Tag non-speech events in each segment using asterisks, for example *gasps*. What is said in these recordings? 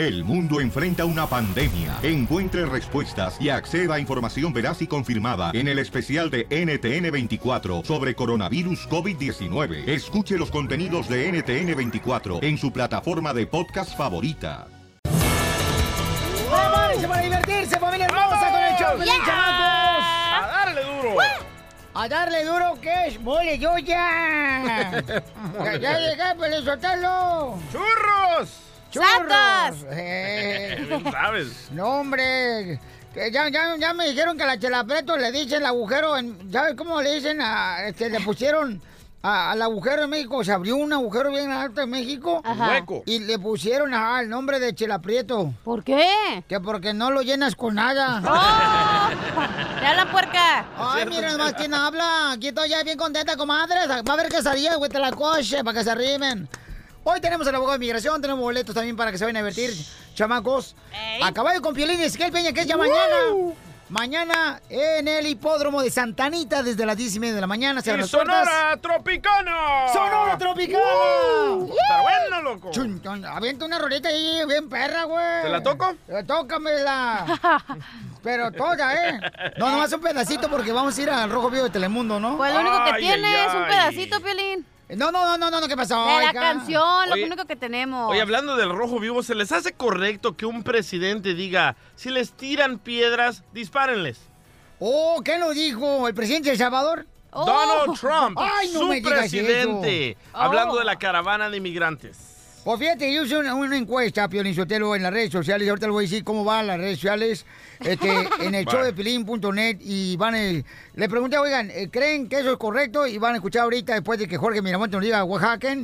El mundo enfrenta una pandemia. Encuentre respuestas y acceda a información veraz y confirmada en el especial de NTN24 sobre coronavirus COVID-19. Escuche los contenidos de NTN24 en su plataforma de podcast favorita. ¡Vamos! para divertirse, familia hermosa, con el show, feliz, chamacos! ¡A darle duro! ¡A darle duro que es mole yo ya! *laughs* ya, ya llegué, pues soltarlo. ¡Churros! ¡Churros! *laughs* Eh. Bien sabes. No, hombre. Que ya, ya, ya me dijeron que a la chela Preto le dicen el agujero, en, ¿sabes cómo le dicen? A, este, le pusieron a- al agujero en México, se abrió un agujero bien alto en México. Ajá. Hueco. Y le pusieron ajá, el nombre de Chela Prieto. ¿Por qué? Que porque no lo llenas con nada. *laughs* ¡Oh! ¡Te habla puerca! Ay, mira nomás quién habla. Aquí estoy ya bien contenta, comadre. Va a haber quesadillas, güey, te la coche, para que se arrimen. Hoy tenemos al abogado de migración, tenemos boletos también para que se vayan a divertir, chamacos. A caballo con Piolín y Esquel Peña, que es ya mañana. Mañana en el hipódromo de Santanita, desde las 10 y media de la mañana. Se ¡Y abren las puertas. Sonora Tropicana! ¡Sonora Tropicana! ¡Uh! ¡Está bueno, loco! Chun, chun, Avienta una roleta ahí, bien perra, güey. ¿Te la toco? Eh, Tócamela. *laughs* Pero toda, ¿eh? No, nomás un pedacito porque vamos a ir al Rojo Vivo de Telemundo, ¿no? Pues lo único que Ay, tiene ay, es un ay. pedacito, Piolín. No, no, no, no, no, ¿qué pasó? De la Oiga. canción, lo Oye. único que tenemos. Oye, hablando del rojo vivo, ¿se les hace correcto que un presidente diga, si les tiran piedras, dispárenles? Oh, ¿qué lo dijo? ¿El presidente de El Salvador? Oh. Donald Trump, *laughs* Ay, no su me presidente, eso. hablando Oh. de la caravana de inmigrantes. Pues fíjate, yo hice una, una encuesta, Sotelo, en las redes sociales. Ahorita les voy a decir cómo van las redes sociales. Este, en el *laughs* show de Pilín.net. Y van a... Le pregunté, oigan, eh, ¿creen que eso es correcto? Y van a escuchar ahorita, después de que Jorge Miramonte nos diga Oaxaca.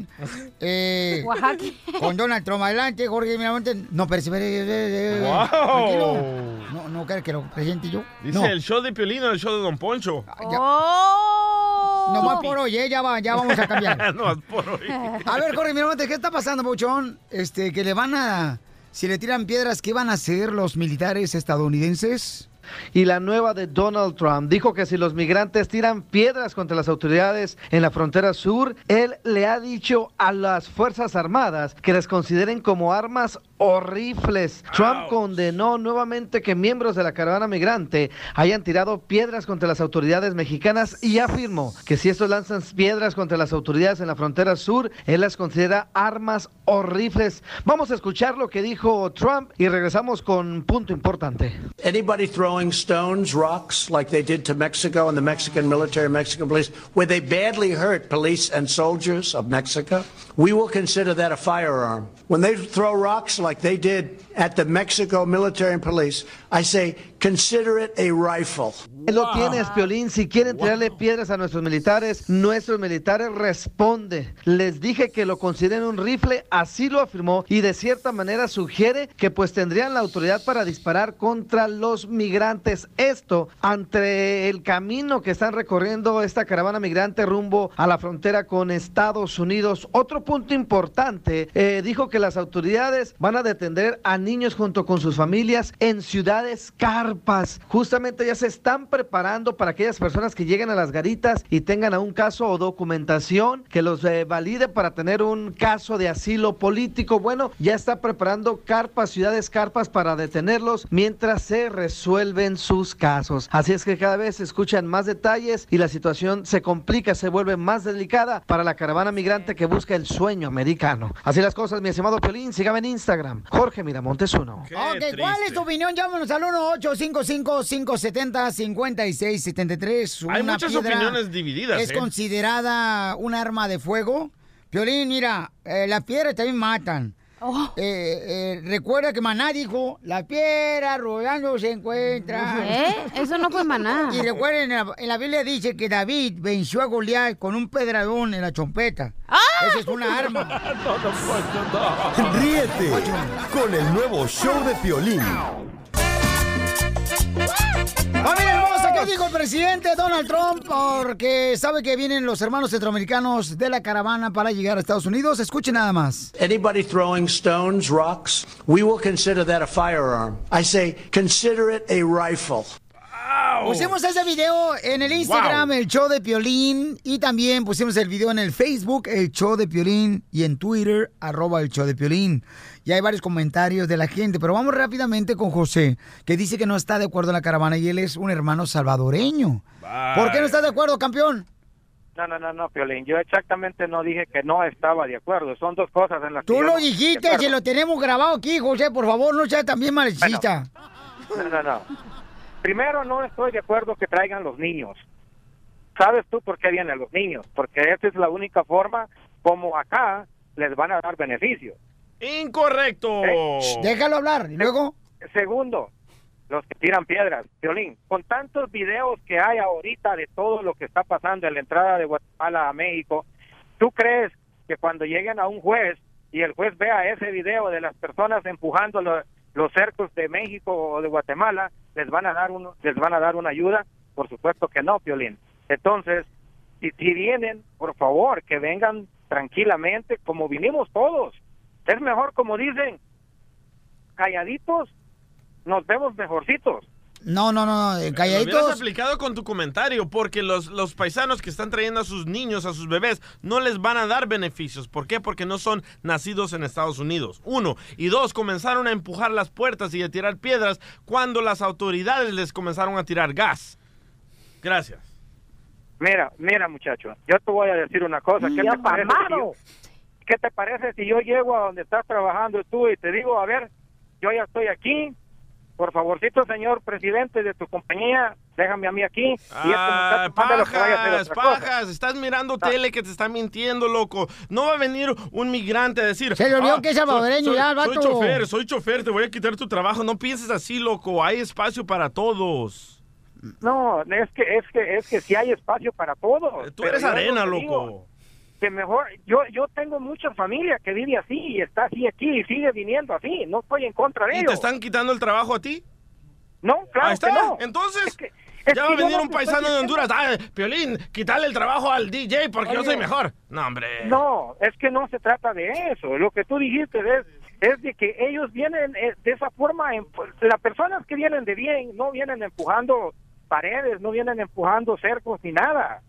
Eh, *laughs* Oaxaca. Con Donald Trump adelante, Jorge Miramonte. No, pero eh, eh, eh, Wow. No, no, ¿crees que lo presente yo? Dice no. el show de Piolino, el show de Don Poncho. ya. ¡Oh! Nomás por hoy, ¿eh? ya, va, ya vamos a cambiar. *laughs* no, es por hoy. A ver, Jorge Miramonte, ¿qué está pasando, Pauchón? Este, que le van a... Si le tiran piedras, ¿qué van a hacer los militares estadounidenses? Y la nueva de Donald Trump dijo que si los migrantes tiran piedras contra las autoridades en la frontera sur, él le ha dicho a las Fuerzas Armadas que las consideren como armas o rifles. Trump condenó nuevamente que miembros de la caravana migrante hayan tirado piedras contra las autoridades mexicanas y afirmó que si estos lanzan piedras contra las autoridades en la frontera sur, él las considera armas o rifles. Vamos a escuchar lo que dijo Trump y regresamos con punto importante. Anybody throwing stones, rocks, like they did to Mexico and the Mexican military, Mexican police, where they badly hurt police and soldiers of Mexico, we will consider that a firearm. When they throw rocks like they did at the Mexico military and police, I say consider it a rifle. Lo tienes, Piolín. Si quieren tirarle piedras a nuestros militares, nuestros militares responde. Les dije que lo consideren un rifle, así lo afirmó y de cierta manera sugiere que pues tendrían la autoridad para disparar contra los migrantes. Esto ante el camino que están recorriendo esta caravana migrante rumbo a la frontera con Estados Unidos. Otro punto importante, eh, dijo que las autoridades van a detener a niños junto con sus familias en ciudades Justamente ya se están preparando para aquellas personas que lleguen a las garitas y tengan a un caso o documentación que los eh, valide para tener un caso de asilo político. Bueno, ya está preparando carpas, ciudades carpas para detenerlos mientras se resuelven sus casos. Así es que cada vez se escuchan más detalles y la situación se complica, se vuelve más delicada para la caravana migrante que busca el sueño americano. Así las cosas, mi estimado Piolín, sígame en Instagram, Jorge Miramontes uno. ¿cuál es tu opinión? Llámanos al 1-855-570-5673. Hay muchas piedra opiniones divididas, ¿Es ¿eh? considerada un arma de fuego? Piolín, mira, eh, las piedras también matan. Oh. Eh, eh, recuerda que Maná dijo, la piedra rodando se encuentra. ¿Eh? Eso no fue maná. *laughs* Y recuerden, en la, en la Biblia dice que David venció a Goliat con un pedradón en la chompeta. ¡Ah! Esa es una arma. *laughs* Ríete con el nuevo show de Piolín. Familia hermosa, ¿qué dijo el presidente Donald Trump? Porque sabe que vienen los hermanos centroamericanos de la caravana para llegar a Estados Unidos. Escuchen nada más. Anybody throwing stones, rocks, we will consider that a firearm. I say consider it a rifle. Pusimos ese video en el Instagram, el show de Piolín, y también pusimos el video en el Facebook, el show de Piolín, y en Twitter, arroba el show de Piolín. Y hay varios comentarios de la gente, pero vamos rápidamente con José, que dice que no está de acuerdo en la caravana y él es un hermano salvadoreño. ¿Por qué no estás de acuerdo, campeón? No, no, no, no, Piolín. Yo exactamente no dije que no estaba de acuerdo. Son dos cosas en las que Tú lo dijiste, si lo tenemos grabado aquí, José, por favor, no seas también maldita. No, no, no. Primero, no estoy de acuerdo que traigan los niños. ¿Sabes tú por qué vienen los niños? Porque esa es la única forma como acá les van a dar beneficios. Incorrecto. Déjalo hablar, y luego. Segundo, los que tiran piedras. Violín, con tantos videos que hay ahorita de todo lo que está pasando en la entrada de Guatemala a México, ¿tú crees que cuando lleguen a un juez y el juez vea ese video de las personas empujando los cercos de México o de Guatemala, les van a dar uno, les van a dar una ayuda? Por supuesto que no, Piolín. Entonces, si, si vienen, por favor, que vengan tranquilamente como vinimos todos. Es mejor, como dicen, calladitos, nos vemos mejorcitos. No, no, no, no, eh, Lo hubieras calladitos. aplicado con tu comentario, porque los, los paisanos que están trayendo a sus niños, a sus bebés, no les van a dar beneficios. ¿Por qué? Porque no son nacidos en Estados Unidos. Uno. Y dos, comenzaron a empujar las puertas y a tirar piedras cuando las autoridades les comenzaron a tirar gas. Gracias. Mira, mira, muchacho, yo te voy a decir una cosa. ¿Qué, te parece, si yo, ¿Qué te parece si yo llego a donde estás trabajando tú y te digo, a ver, yo ya estoy aquí, por favorcito, señor presidente de tu compañía, déjame a mí aquí. y Ah, mándalo que vaya a hacer pajas, cosa. pajas, estás mirando tele que te está mintiendo, loco. No va a venir un migrante a decir. "Ah, Se le olvidó que es soy- salvadoreño soy- ya, el Soy vato". chofer, soy chofer, te voy a quitar tu trabajo. No pienses así, loco. Hay espacio para todos. No, es que, es que, es que si hay espacio para todos. Tú pero eres arena, loco. digo, que mejor, yo, yo tengo mucha familia que vive así y está así aquí y sigue viniendo así. No estoy en contra de ¿Y ellos. te están quitando el trabajo a ti? No, claro Ahí está. que no. Entonces, es ya va a venir no un paisano de Honduras. Ah, Piolín, quitarle el trabajo al DJ porque yo soy mejor. No, hombre. No, es que no se trata de eso. Lo que tú dijiste es, es de que ellos vienen eh, de esa forma. las personas que vienen de bien no vienen empujando paredes, no vienen empujando cercos ni nada.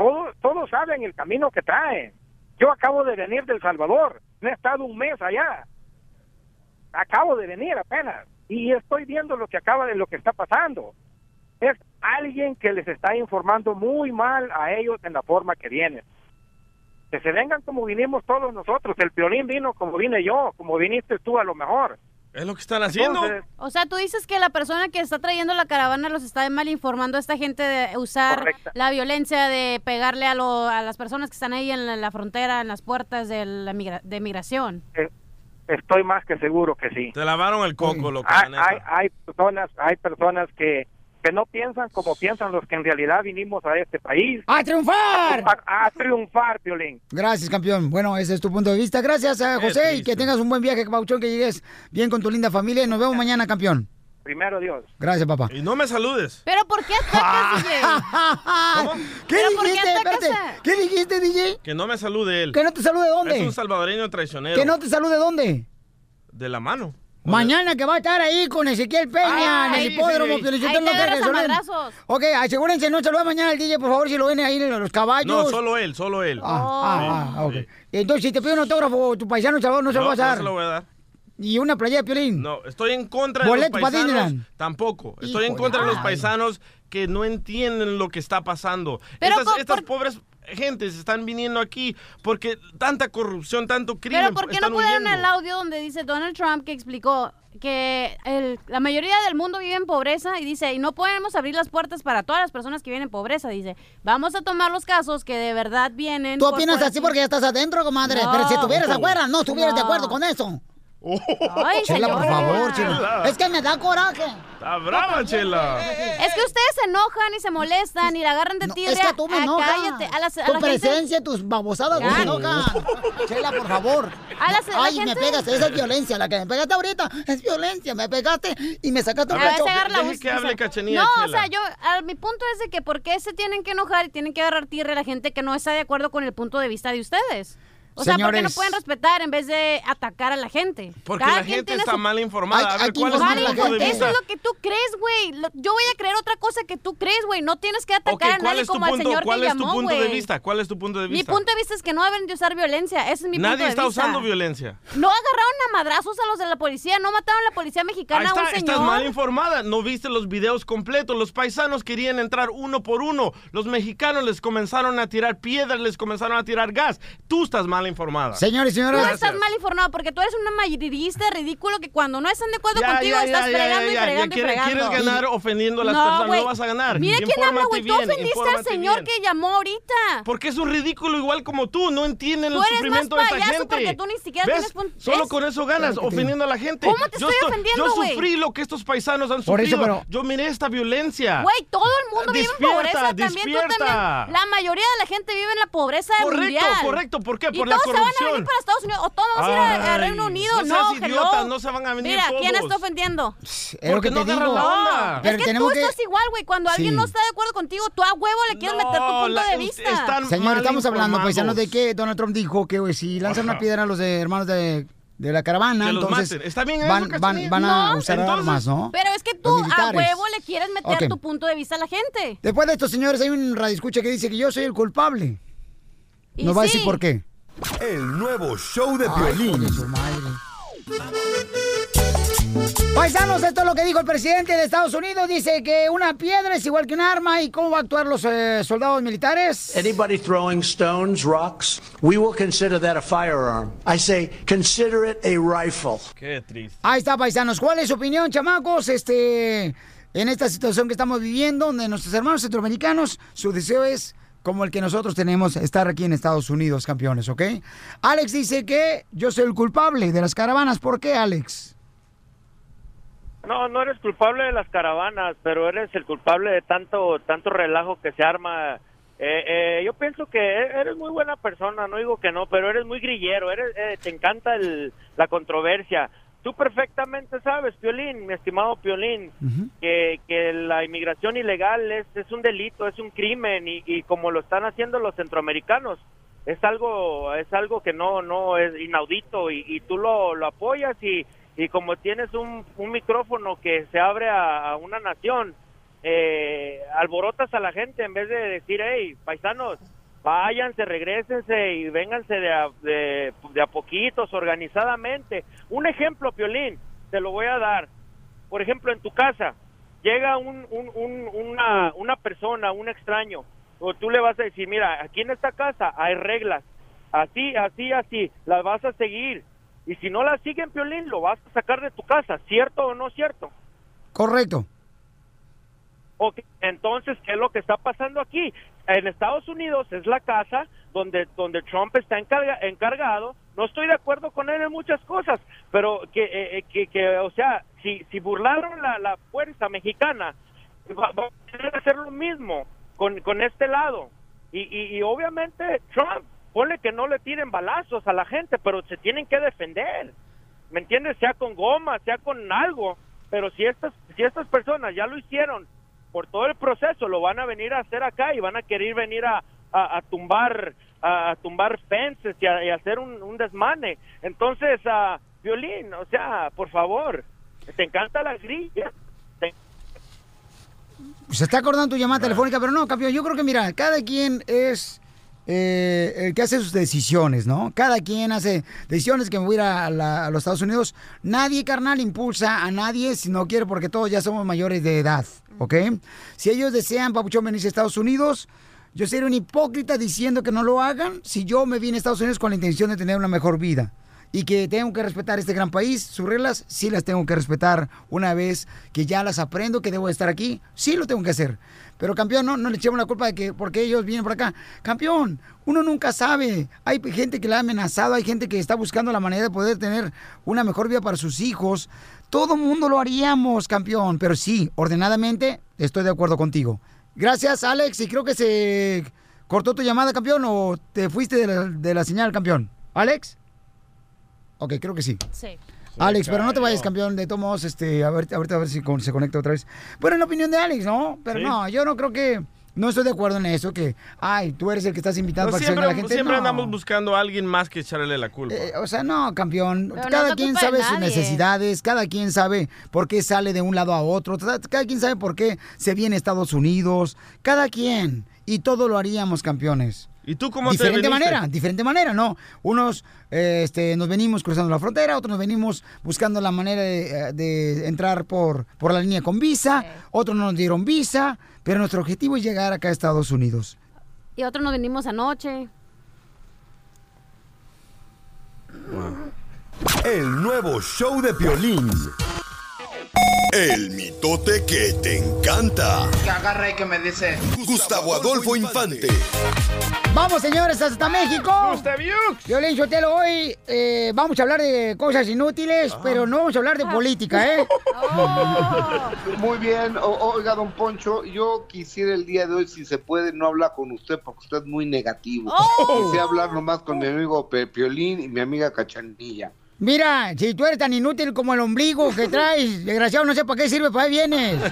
Todos, todos saben el camino que traen. Yo acabo de venir del Salvador. No he estado un mes allá. Acabo de venir apenas. Y estoy viendo lo que acaba de lo que está pasando. Es alguien que les está informando muy mal a ellos en la forma que vienen que se vengan como vinimos todos nosotros. El violín vino como vine yo, como viniste tú a lo mejor. Es lo que están haciendo. Entonces, O sea, tú dices que la persona que está trayendo la caravana los está mal informando a esta gente de usar Correcta. la violencia, de pegarle a, lo- a las personas que están ahí en la, la frontera, en las puertas de la migra- de migración. eh, estoy más que seguro que sí. Te lavaron el coco, loco. Hay, la neta. hay, hay personas, hay personas que, que no piensan como piensan los que en realidad vinimos a este país. ¡A triunfar! A, a triunfar, Piolín. Gracias, campeón. Bueno, ese es tu punto de vista. Gracias, a Qué José, y que tengas un buen viaje, Pauchón, que llegues bien con tu linda familia. Nos vemos mañana, campeón. Primero Dios. Gracias, papá. Y no me saludes. ¿Pero por qué *laughs* atacas, DJ? ¿Qué ¿Pero por qué dijiste? Espérate. ¿Qué dijiste, DJ? Que no me salude él. ¿Que no te salude dónde? Es un salvadoreño traicionero. ¿Que no te salude dónde? De la mano. Mañana que va a estar ahí con Ezequiel Peña Ay, en el hipódromo. sí. Ahí no te madrazos. Ok, asegúrense, no saluda mañana al DJ, por favor, si lo ven ahí en los caballos. No, solo él, solo él. Ah, ah, ah, ok. Sí. Entonces, si te pide un autógrafo, tu paisano, Salvador, no se lo No, vas a no dar. se lo voy a dar. Y una playa de Piolín. No, estoy en contra de los paisanos. Tampoco. Estoy en contra de los paisanos que no entienden lo que está pasando. Pero estas por- estas por- pobres gentes están viniendo aquí porque tanta corrupción, tanto crimen. Pero ¿por qué no están pusieron huyendo. el audio donde dice Donald Trump que explicó que el- la mayoría del mundo vive en pobreza y dice, y no podemos abrir las puertas para todas las personas que viven en pobreza? Dice, vamos a tomar los casos que de verdad vienen. Tú opinas así porque ya estás adentro, comadre. No. Pero si estuvieras No. afuera, no estuvieras de No. acuerdo con eso. Ay, Chela, por favor, Chela. Es que me da coraje. Está brava, Chela. Es que ustedes se enojan y se molestan y la agarran de tirria. Es que tú me Ah, enojas. Cállate. A, las, a tu la gente- presencia, tus babosadas me enojan. *laughs* Chela, por favor. A las- a la Ay, me gente- pegas, esa es *laughs* violencia. La que me pegaste ahorita es violencia. Me pegaste y me sacaste un A veces cacho. agarra la Deje que hable Cachanilla, No, o sea, yo, a- mi punto es de que por qué se tienen que enojar y tienen que agarrar tierra a la gente que no está de acuerdo con el punto de vista de ustedes. O sea, ¿por qué no Señores. pueden respetar en vez de atacar a la gente? Porque Cada la quien gente tiene está su- mal informada. Hay- A ver, ¿cuál es tu punto de. Eso vista? es lo que tú crees, güey. Lo- Yo voy a creer otra cosa que tú crees, güey. No tienes que atacar Ok, a ¿cuál nadie es tu como al punto, señor cuál que es tu llamó, punto de güey. vista? ¿Cuál es tu punto de Mi vista? punto de vista es que no deben de usar violencia. Ese es mi punto Nadie de está vista. usando violencia. No agarraron a madrazos a los de la policía. No mataron a la policía Ahí mexicana está, a un señor. estás mal informada. No viste los videos completos. Los paisanos querían entrar uno por uno. Los mexicanos les comenzaron a tirar piedras, les comenzaron a tirar gas. Tú estás mal informada. Señores y Tú señoras, estás mal informado porque tú eres una mayorista ridículo que cuando no están de acuerdo Ya, contigo ya, estás ya, ya, fregando ya, y ya. fregando y ¿Quieres, fregando. quieres ganar ofendiendo a las No, personas? No vas a ganar. Mira quién habla, güey. Tú ofendiste al señor bien. que llamó ahorita. Porque es un ridículo igual como tú. No entienden Tú el sufrimiento de esta payaso gente. porque tú ni siquiera ¿Ves? tienes punto- Solo con eso ganas, Claro ofendiendo a la gente. ¿Cómo te Yo estoy ofendiendo, Yo güey? sufrí lo que estos paisanos han Por eso, sufrido. pero- Yo miré esta violencia. Güey, todo el mundo vive en pobreza también. Tú. La mayoría de la gente vive en la pobreza Correcto, mundial. correcto. ¿Por qué? Por la todos se van a venir para Estados Unidos. O todos vamos a ir a, Reino Unido. no No, seas hello. idiota, no se van a venir Mira, ¿quién está ofendiendo? es lo porque que no te digo. la onda. Pero es que tenemos tú que... estás igual, güey. Cuando alguien no está de acuerdo contigo, tú a huevo le quieres meter tu punto la- de vista. están Señor, estamos hablando, paisanos, de que Donald Trump dijo que güey, si lanzan una piedra a los de hermanos de, de la caravana, Que entonces maten. ¿Está bien eso, van, van, van a No. usar Entonces- armas, ¿no? Pero es que tú a huevo le quieres meter tu punto de vista a la gente. Después de esto, señores, hay un radioescucha que dice que yo soy el culpable. Y Nos va a decir por qué. El nuevo show de violín. Paisanos, esto es lo que dijo el presidente de Estados Unidos. Dice que una piedra es igual que un arma. ¿Y cómo va a actuar los eh, soldados militares? Anybody throwing stones, rocks, we will consider that a firearm. I say, consider it a rifle. Qué triste. Ahí está, paisanos. ¿Cuál es su opinión, chamacos? Este, en esta situación que estamos viviendo, donde nuestros hermanos centroamericanos, su deseo es como el que nosotros tenemos, estar aquí en Estados Unidos, campeones, ¿ok? Alex dice que yo soy el culpable de las caravanas. ¿Por qué, Alex? No, no eres culpable de las caravanas, pero eres el culpable de tanto tanto relajo que se arma. Eh, eh, yo pienso que eres muy buena persona, no digo que no, pero eres muy grillero, eres, eh, te encanta el, la controversia. Tú perfectamente sabes, Piolín, mi estimado Piolín, que, que la inmigración ilegal es, es un delito, es un crimen y, y como lo están haciendo los centroamericanos, es algo es algo que no no es inaudito y, y tú lo, lo apoyas y, y como tienes un, un micrófono que se abre a, a una nación eh, alborotas a la gente en vez de decir hey paisanos váyanse regresense y vénganse de a, de, de a poquitos organizadamente un ejemplo Piolín te lo voy a dar por ejemplo en tu casa llega un, un- un- una, una persona, un extraño, o tú le vas a decir, mira, aquí en esta casa hay reglas, así, así, así, las vas a seguir. Y si no las siguen, Piolín, lo vas a sacar de tu casa, ¿cierto o no cierto? Correcto. Ok, entonces, ¿qué es lo que está pasando aquí? En Estados Unidos es la casa donde, donde Trump está encarga- encargado. No estoy de acuerdo con él en muchas cosas, pero que, eh, eh, que, que, o sea, si, si burlaron la, la fuerza mexicana, va, va a tener que hacer lo mismo con, con este lado. Y, y, y obviamente Trump, ponle que no le tiren balazos a la gente, pero se tienen que defender. ¿Me entiendes? Sea con goma, sea con algo. Pero si estas, si estas personas ya lo hicieron por todo el proceso, lo van a venir a hacer acá y van a querer venir a, a, a tumbar a, a tumbar fences y, a, y hacer un, un desmane. Entonces, a Violín, o sea, por favor, te encanta la grilla. Te- Se está acordando tu llamada telefónica, pero no, campeón. Yo creo que, mira, cada quien es eh, el que hace sus decisiones, ¿no? Cada quien hace decisiones que me voy a ir a, la- a los Estados Unidos. Nadie, carnal, impulsa a nadie si no quiere, porque todos ya somos mayores de edad, ¿ok? Si ellos desean, papuchón, venirse a Estados Unidos, yo sería un hipócrita diciendo que no lo hagan si yo me vine a Estados Unidos con la intención de tener una mejor vida. Y que tengo que respetar este gran país, sus reglas, sí las tengo que respetar una vez que ya las aprendo, que debo estar aquí, sí lo tengo que hacer. Pero campeón, no, le echemos la culpa de que porque ellos vienen por acá. Campeón, uno nunca sabe. Hay gente que le ha amenazado, hay gente que está buscando la manera de poder tener una mejor vida para sus hijos. Todo mundo lo haríamos, campeón. Pero sí, ordenadamente, estoy de acuerdo contigo. Gracias, Alex. Y creo que se cortó tu llamada, campeón, o te fuiste de la, de la señal, campeón. ¿Alex? Ok, creo que sí. Sí. Alex, pero no te vayas, campeón. De todos modos, este, a ver, ahorita a ver si con- se conecta otra vez. Bueno, en la opinión de Alex, ¿no? Pero Sí. no, yo no creo que No estoy de acuerdo en eso, que, ay, tú eres el que estás invitado No, para que se venga siempre la gente. siempre No. andamos buscando a alguien más que echarle la culpa. Eh, o sea, no, campeón. Pero cada quien sabe sus necesidades, cada quien sabe por qué sale de un lado a otro, cada quien sabe por qué se viene a Estados Unidos, cada quien. Y todo lo haríamos, campeones. ¿Y tú cómo te Diferente manera, diferente manera, ¿no? Unos eh, este, nos venimos cruzando la frontera, otros nos venimos buscando la manera de, eh, de entrar por, por la línea con visa, otros no nos dieron visa, pero nuestro objetivo es llegar acá a Estados Unidos. Y otros nos venimos anoche. El nuevo show de Piolín. El mitote que te encanta. Que agarra y que me dice. Gustavo Adolfo Infante. Vamos, señores, hasta México. Violín Sotelo, hoy eh, vamos a hablar de cosas inútiles, pero no vamos a hablar de política, ¿eh? *laughs* Muy bien, O- oiga, don Poncho, yo quisiera el día de hoy, si se puede, no hablar con usted porque usted es muy negativo. Oh. Quisiera hablar nomás con mi amigo Piolín y mi amiga Cachanilla. Mira, si tú eres tan inútil como el ombligo que *laughs* traes, desgraciado, no sé para qué sirve, para ahí vienes. *laughs*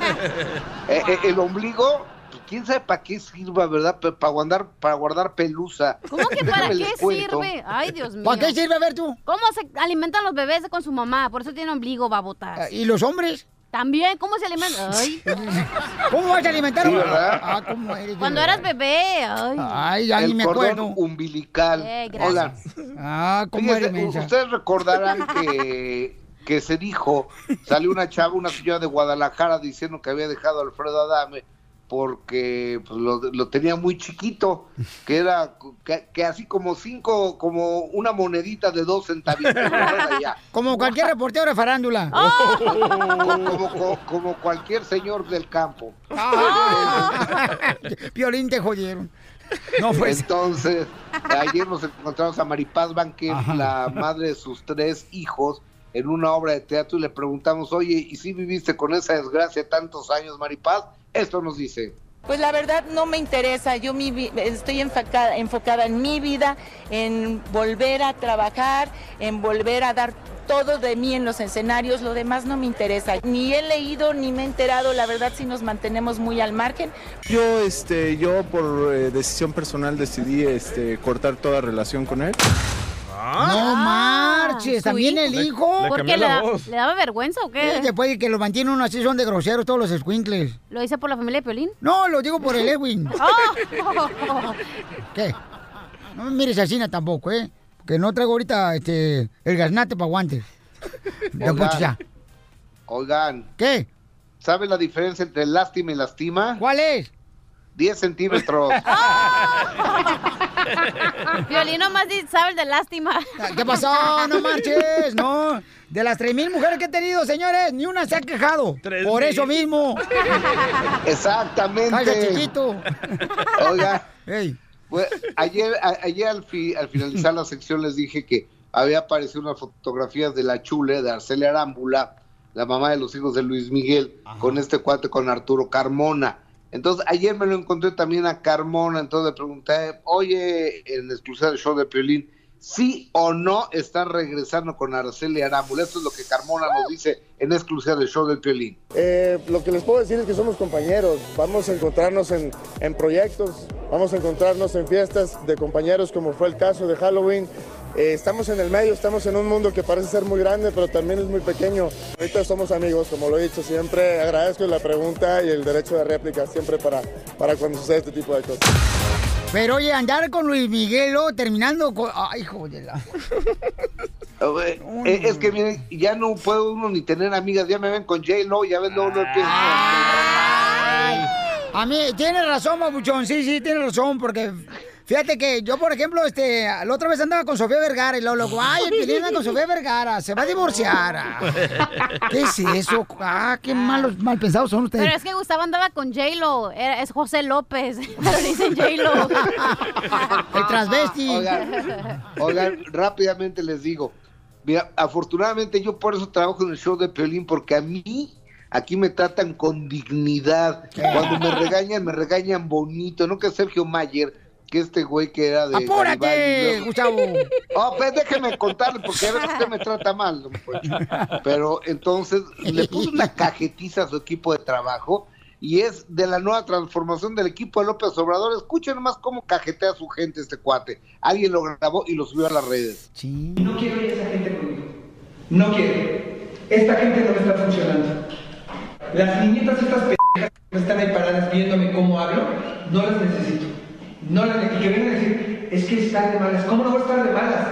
Eh, eh, el ombligo, pues, quién sabe para qué sirva, ¿verdad? Para guardar, para guardar pelusa. ¿Cómo que para Déjame qué cuento. sirve? Ay, Dios mío. ¿Para qué sirve, a ver tú? ¿Cómo se alimentan los bebés con su mamá? Por eso tiene ombligo, babotas. ¿Y los hombres? También, ¿cómo se alimentan? Ay. *laughs* ¿Cómo vas a alimentar? Sí, ¿verdad? Ah, ¿cómo eres? Cuando eras bebé. Ay. El me cordón acuerdo. umbilical. Eh, gracias. Hola. Ah, ¿cómo Fíjese, eres, mensa? Ustedes recordarán que, que se dijo, salió una chava, una señora de Guadalajara diciendo que había dejado a Alfredo Adame porque pues, lo, lo tenía muy chiquito, que era que, que así como cinco, como una monedita de dos centavitos. *laughs* Como cualquier reportero de farándula. *laughs* Como, como- como cualquier señor del campo. *laughs* Piolín te jodieron. No, pues. Entonces, ayer nos encontramos a Maripaz Banquer, la madre de sus tres hijos, en una obra de teatro y le preguntamos, oye, ¿y si viviste con esa desgracia tantos años, Maripaz? Esto nos dice. Pues la verdad no me interesa, yo mi estoy enfocada, enfocada en mi vida, en volver a trabajar, en volver a dar todo de mí en los escenarios, lo demás no me interesa. Ni he leído ni me he enterado, la verdad sí nos mantenemos muy al margen. Yo, este, yo por eh, decisión personal decidí, este, cortar toda relación con él. No marches, ¿su también hijo? el hijo. ¿Por qué le, da- le daba vergüenza o qué? Después de que los mantiene uno así son de groseros todos los squinkles. ¿Lo hice por la familia de Piolín? No, lo digo por el *laughs* Edwin. Oh. *laughs* ¿Qué? No me mires así tampoco, ¿eh? Que no traigo ahorita este, el gaznate para guantes. Don Poncho, ya. Oigan. ¿Qué? ¿Sabe la diferencia entre lástima y lastima? ¿Cuál es? 10 centímetros. *laughs* Piolín nomás di- sabe el de lástima. ¿Qué pasó? No marches, no. De las 3.000 mujeres que he tenido, señores, ni una se ha quejado. Por eso mismo. Exactamente. Chiquito. Oiga. Pues, ayer a- ayer al, fi- al finalizar la sección les dije que había aparecido unas fotografías de la chule, de Arcelia Arámbula, la mamá de los hijos de Luis Miguel, con este cuate, con Arturo Carmona. Entonces, ayer me lo encontré también a Carmona, entonces le pregunté, oye, en exclusiva del show de Piolín, ¿sí o no están regresando con Arcelia Arámbula? Esto es lo que Carmona nos dice en exclusiva del show del Piolín. Eh, lo que les puedo decir es que somos compañeros, vamos a encontrarnos en, en proyectos, vamos a encontrarnos en fiestas de compañeros como fue el caso de Halloween. Eh, estamos en el medio, estamos en un mundo que parece ser muy grande, pero también es muy pequeño. Ahorita somos amigos, como lo he dicho siempre, agradezco la pregunta y el derecho de réplica siempre para, para cuando sucede este tipo de cosas. Pero oye, andar con Luis Miguel, luego terminando con... Ay, joder. la- *laughs* Eh, eh, es que miren, ya no puedo uno ni tener amigas, ya me ven con J-Lo, ya ven, luego no empiezo A mí, tiene razón, Mabuchón, sí, sí, tiene razón, porque fíjate que yo, por ejemplo, este, la otra vez andaba con Sofía Vergara y luego, luego, ay, el anda con Sofía Vergara, se va a divorciar. Ah, *laughs* ¿Qué es eso? Ah, qué malos, mal pensados son ustedes. Pero es que Gustavo andaba con J-Lo. era- Es José López. *laughs* Pero dicen J-Lo. *laughs* El transvesti. Oigan, oigan, rápidamente les digo, mira, afortunadamente yo por eso trabajo en el show de Piolín, porque a mí aquí me tratan con dignidad. Cuando me regañan, me regañan bonito, no que Sergio Mayer, que este güey que era de... ¡Apúrate, Garibaldi, ¿no? Gustavo! *laughs* Oh, pues déjeme contarle, porque a veces usted me trata mal, don Poncho. Pero entonces le puse una cajetiza a su equipo de trabajo y es de la nueva transformación del equipo de López Obrador. Escuchen nomás cómo cajetea a su gente este cuate. Alguien lo grabó y lo subió a las redes. No quiero ir a esa gente conmigo. No quiero. Esta gente no me está funcionando. Las niñitas estas pendejas que están ahí paradas viéndome cómo hablo, no las necesito. No necesito. Y que vengan a decir, es que están de malas. ¿Cómo no voy a estar de malas?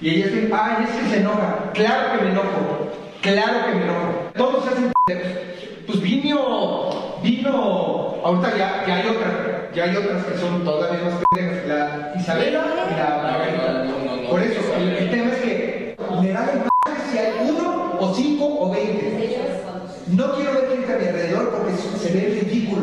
Y ella dice, ay, es que se enoja. Claro que me enojo. Claro que me enojo. Todos se hacen pendejos. Pues vino, vino, ahorita ya, ya hay otras, ya hay otras que son todavía más pendejas, la Isabela y la Margarita. Por eso, el, el tema es que me da igual si hay uno o cinco o veinte. No quiero ver gente a mi alrededor porque se se ve ridículo.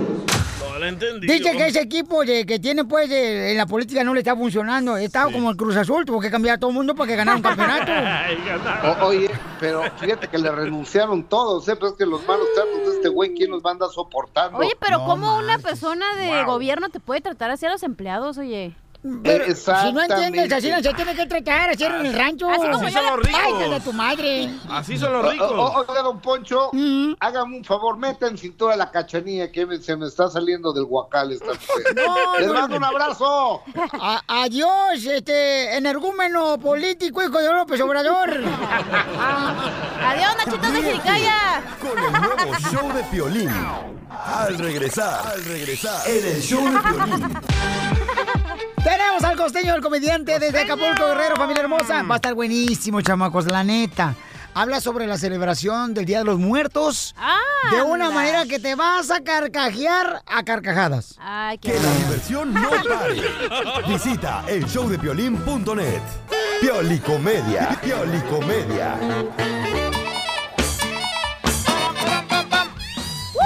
Entendí. Dice que ese equipo de- que tiene, pues, de- en la política no le está funcionando. Está como el Cruz Azul, tuvo que cambiar a todo el mundo para que ganara un campeonato. *laughs* O- oye, pero fíjate que le renunciaron todos, ¿eh? Pero es que los malos tratos de este güey, ¿quién los va a andar soportando? Oye, pero ¿cómo una persona de gobierno te puede tratar así a los empleados, oye? Pero, si no entiendes, así no se tiene que tratar, así en el rancho. Así como Así yo son los ricos. Ay, de tu madre. Así son los ricos. Oiga, don Poncho, hágame un favor, meta en cintura la cachanilla que me- se me está saliendo del guacal esta *laughs* mujer. No, Les no, mando no. un abrazo. A- adiós, este, energúmeno político, hijo de López Obrador. Adiós, Nachitos de Jiricaya. Con el nuevo show de Piolín. Al regresar, al regresar, en el show de Piolín. Tenemos al costeño, el comediante desde Acapulco, Guerrero, familia hermosa. Va a estar buenísimo, chamacos, la neta. Habla sobre la celebración del Día de los Muertos de una anda. manera que te vas a carcajear a carcajadas. Ay, qué Que la diversión no pare. *laughs* Visita el showdepiolín.net. Piolicomedia, Piolicomedia.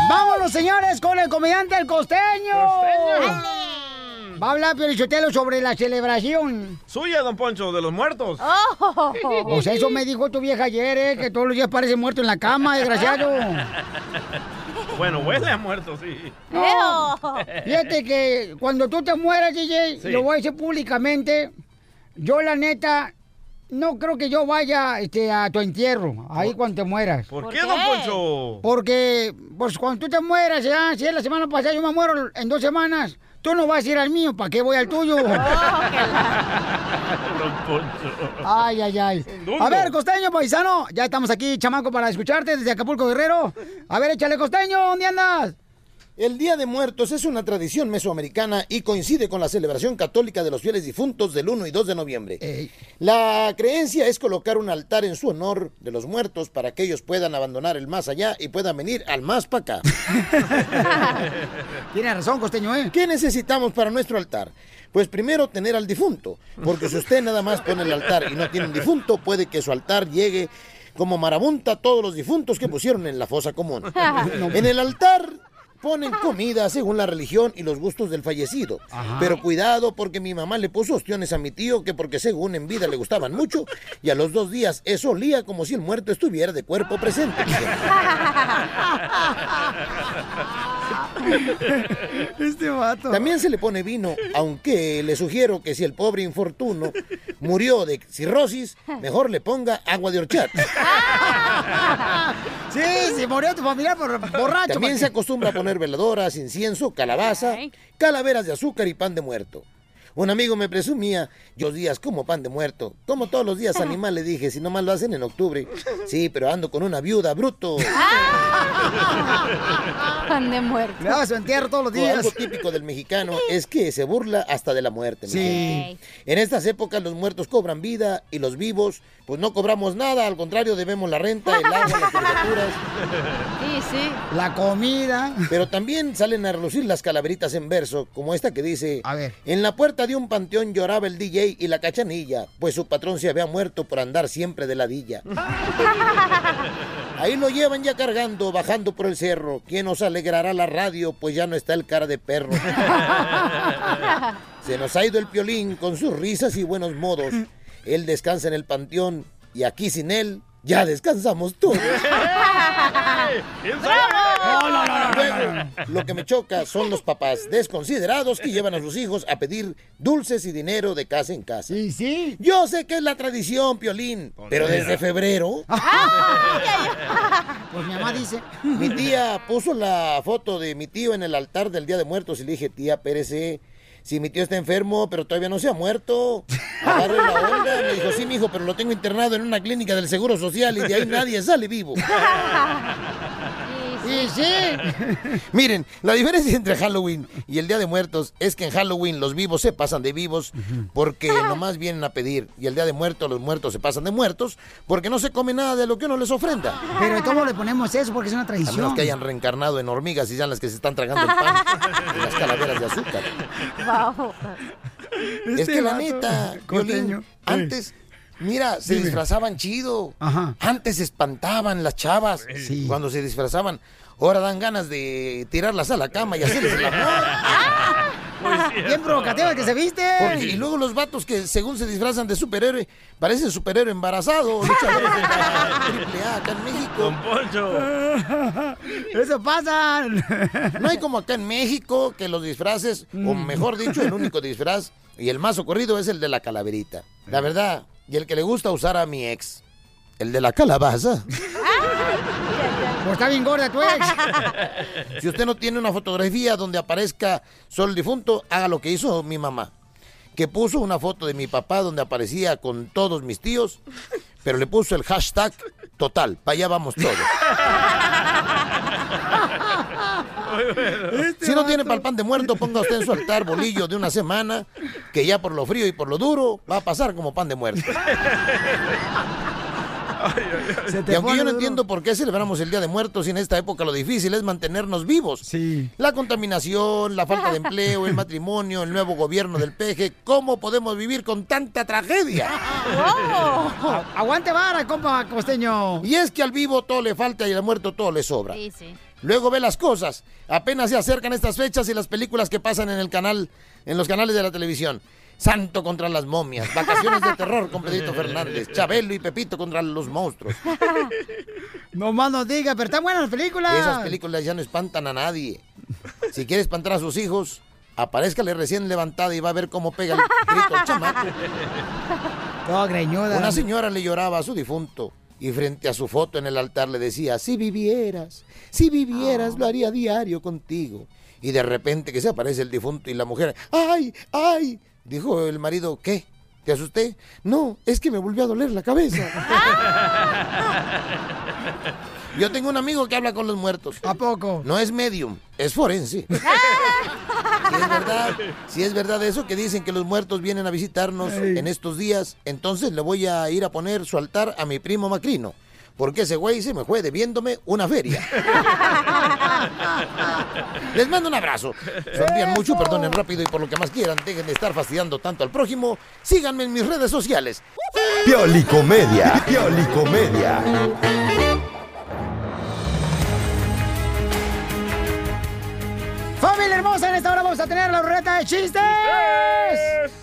¡Vámonos, señores, con el comediante El Costeño! Va a hablar Piolichotelo sobre la celebración. Suya, don Poncho, de los muertos. Oh. Pues eso me dijo tu vieja ayer, ¿eh? Que todos los días parece muerto en la cama, desgraciado. *laughs* Bueno, huele a muerto, sí. No. Fíjate que cuando tú te mueras, DJ, Sí. lo voy a decir públicamente, yo la neta, no creo que yo vaya este, a tu entierro, ahí cuando te mueras. ¿Por qué, don Poncho? Porque, pues cuando tú te mueras, ya, si es la semana pasada, yo me muero en dos semanas, tú no vas a ir al mío, ¿para qué voy al tuyo? *laughs* Poncho. Ay, ay, ay. A ver, costeño, paisano, ya estamos aquí, chamaco, para escucharte desde Acapulco, Guerrero. A ver, échale, costeño, ¿dónde andas? El Día de Muertos es una tradición mesoamericana y coincide con la celebración católica de los fieles difuntos del 1 y 2 de noviembre. La creencia es colocar un altar en su honor de los muertos para que ellos puedan abandonar el más allá y puedan venir al más para acá. *laughs* Tiene razón, costeño, ¿eh? ¿Qué necesitamos para nuestro altar? Pues primero tener al difunto, porque si usted nada más pone el altar y no tiene un difunto, puede que su altar llegue como marabunta a todos los difuntos que pusieron en la fosa común. *laughs* En el altar ponen comida según la religión y los gustos del fallecido. Pero cuidado porque mi mamá le puso ostiones a mi tío que porque según en vida le gustaban mucho y a los dos días eso olía como si el muerto estuviera de cuerpo presente. *laughs* Este vato. También se le pone vino, aunque le sugiero que si el pobre infortuno murió de cirrosis, mejor le ponga agua de horchata. *laughs* Sí, se murió tu familia por borracho. También se acostumbra a poner veladoras, incienso, calabaza, calaveras de azúcar y pan de muerto. Un amigo me presumía, yo días como pan de muerto. Como todos los días *laughs* animal, le dije, si nomás lo hacen en octubre. Sí, pero ando con una viuda, bruto. *laughs* Pan de muerto. Le daba su entierro todos los O días. Algo típico del mexicano es que se burla hasta de la muerte. Sí. gente. En estas épocas los muertos cobran vida y los vivos pues no cobramos nada, al contrario debemos la renta, el agua, las caricaturas. *laughs* Sí, sí. La comida. Pero también salen a relucir las calaveritas en verso, como esta que dice, A ver. en la puerta de un panteón lloraba el DJ y la cachanilla, pues su patrón se había muerto por andar siempre de ladilla. *laughs* Ahí lo llevan ya cargando, bajando por el cerro. ¿Quién nos alegrará la radio? Pues ya no está el cara de perro. *laughs* Se nos ha ido el piolín con sus risas y buenos modos. Él descansa en el panteón y aquí sin él ya descansamos todos. *laughs* Luego, lo que me choca son los papás desconsiderados que llevan a sus hijos a pedir dulces y dinero de casa en casa. Sí, sí. Yo sé que es la tradición, Piolín, pero desde febrero. *laughs* Pues mi mamá dice. Mi tía puso la foto de mi tío en el altar del Día de Muertos y le dije, tía, pérese. Si mi tío está enfermo, pero todavía no se ha muerto. Agarre la onda. Me dijo, sí, mijo, pero lo tengo internado en una clínica del Seguro Social y de ahí nadie sale vivo. *laughs* Sí, sí. *laughs* Miren, la diferencia entre Halloween y el Día de Muertos es que en Halloween los vivos se pasan de vivos porque nomás vienen a pedir. Y el Día de Muertos los muertos se pasan de muertos porque no se come nada de lo que uno les ofrenda. Pero ¿cómo le ponemos eso? Porque es una A menos tradición. que hayan reencarnado en hormigas y sean las que se están tragando el pan *laughs* y las calaveras de azúcar. Es Este que la neta, costeño. Piolín, antes, mira, se Dime. disfrazaban chido. Ajá. Antes se espantaban las chavas cuando se disfrazaban. Ahora dan ganas de tirarlas a la cama y hacerles el amor. *laughs* Bien provocativo el que se viste. Porque- y luego los vatos que según se disfrazan de superhéroe, parecen superhéroe embarazado, *laughs* luchadores de triple A acá en México. *laughs* Eso pasa. No hay como acá en México que los disfraces, o mejor dicho, el único disfraz y el más ocurrido es el de la calaverita. La verdad, y el que le gusta usar a mi ex, el de la calabaza. *laughs* Pues está bien gorda tu ex. *laughs* Si usted no tiene una fotografía donde aparezca solo el difunto, haga lo que hizo mi mamá. Que puso una foto de mi papá donde aparecía con todos mis tíos, pero le puso el hashtag total, para allá vamos todos. Si no tiene para el pan de muerto, ponga usted en su altar bolillo de una semana, que ya por lo frío y por lo duro va a pasar como pan de muerto. Te Y aunque yo no duro. entiendo por qué celebramos el Día de Muertos y en esta época lo difícil es mantenernos vivos. La contaminación, la falta de empleo, el *laughs* matrimonio, el nuevo gobierno del peje. ¿Cómo podemos vivir con tanta tragedia? A- Aguante vara, compa costeño. Y es que al vivo todo le falta y al muerto todo le sobra. Sí, sí. Luego ve las cosas. Apenas se acercan estas fechas y las películas que pasan en el canal, en los canales de la televisión. Santo contra las momias, Vacaciones de terror con Pedrito Fernández, Chabelo y Pepito contra los monstruos. *laughs* No más nos diga, pero están buenas las películas. Esas películas ya no espantan a nadie. Si quiere espantar a sus hijos, aparézcale recién levantada y va a ver cómo pega el grito el chamaco. Toda greñuda. Una señora le lloraba a su difunto y frente a su foto en el altar le decía, si vivieras, si vivieras, lo haría diario contigo. Y de repente que se aparece el difunto y la mujer, ¡ay, ay! Dijo el marido, ¿qué? ¿Te asusté? No, es que me volvió a doler la cabeza. *laughs* Yo tengo un amigo que habla con los muertos. ¿A poco? No es medium, es forense. *laughs* Si es verdad, si es verdad eso que dicen que los muertos vienen a visitarnos en estos días, entonces le voy a ir a poner su altar a mi primo Macrino. Porque ese güey se me fue debiéndome una feria. *laughs* Les mando un abrazo. Sonrían mucho, perdonen rápido y por lo que más quieran, dejen de estar fastidiando tanto al prójimo. Síganme en mis redes sociales. Piolicomedia. Piolicomedia. Familia hermosa, en esta hora vamos a tener la ruleta de chistes.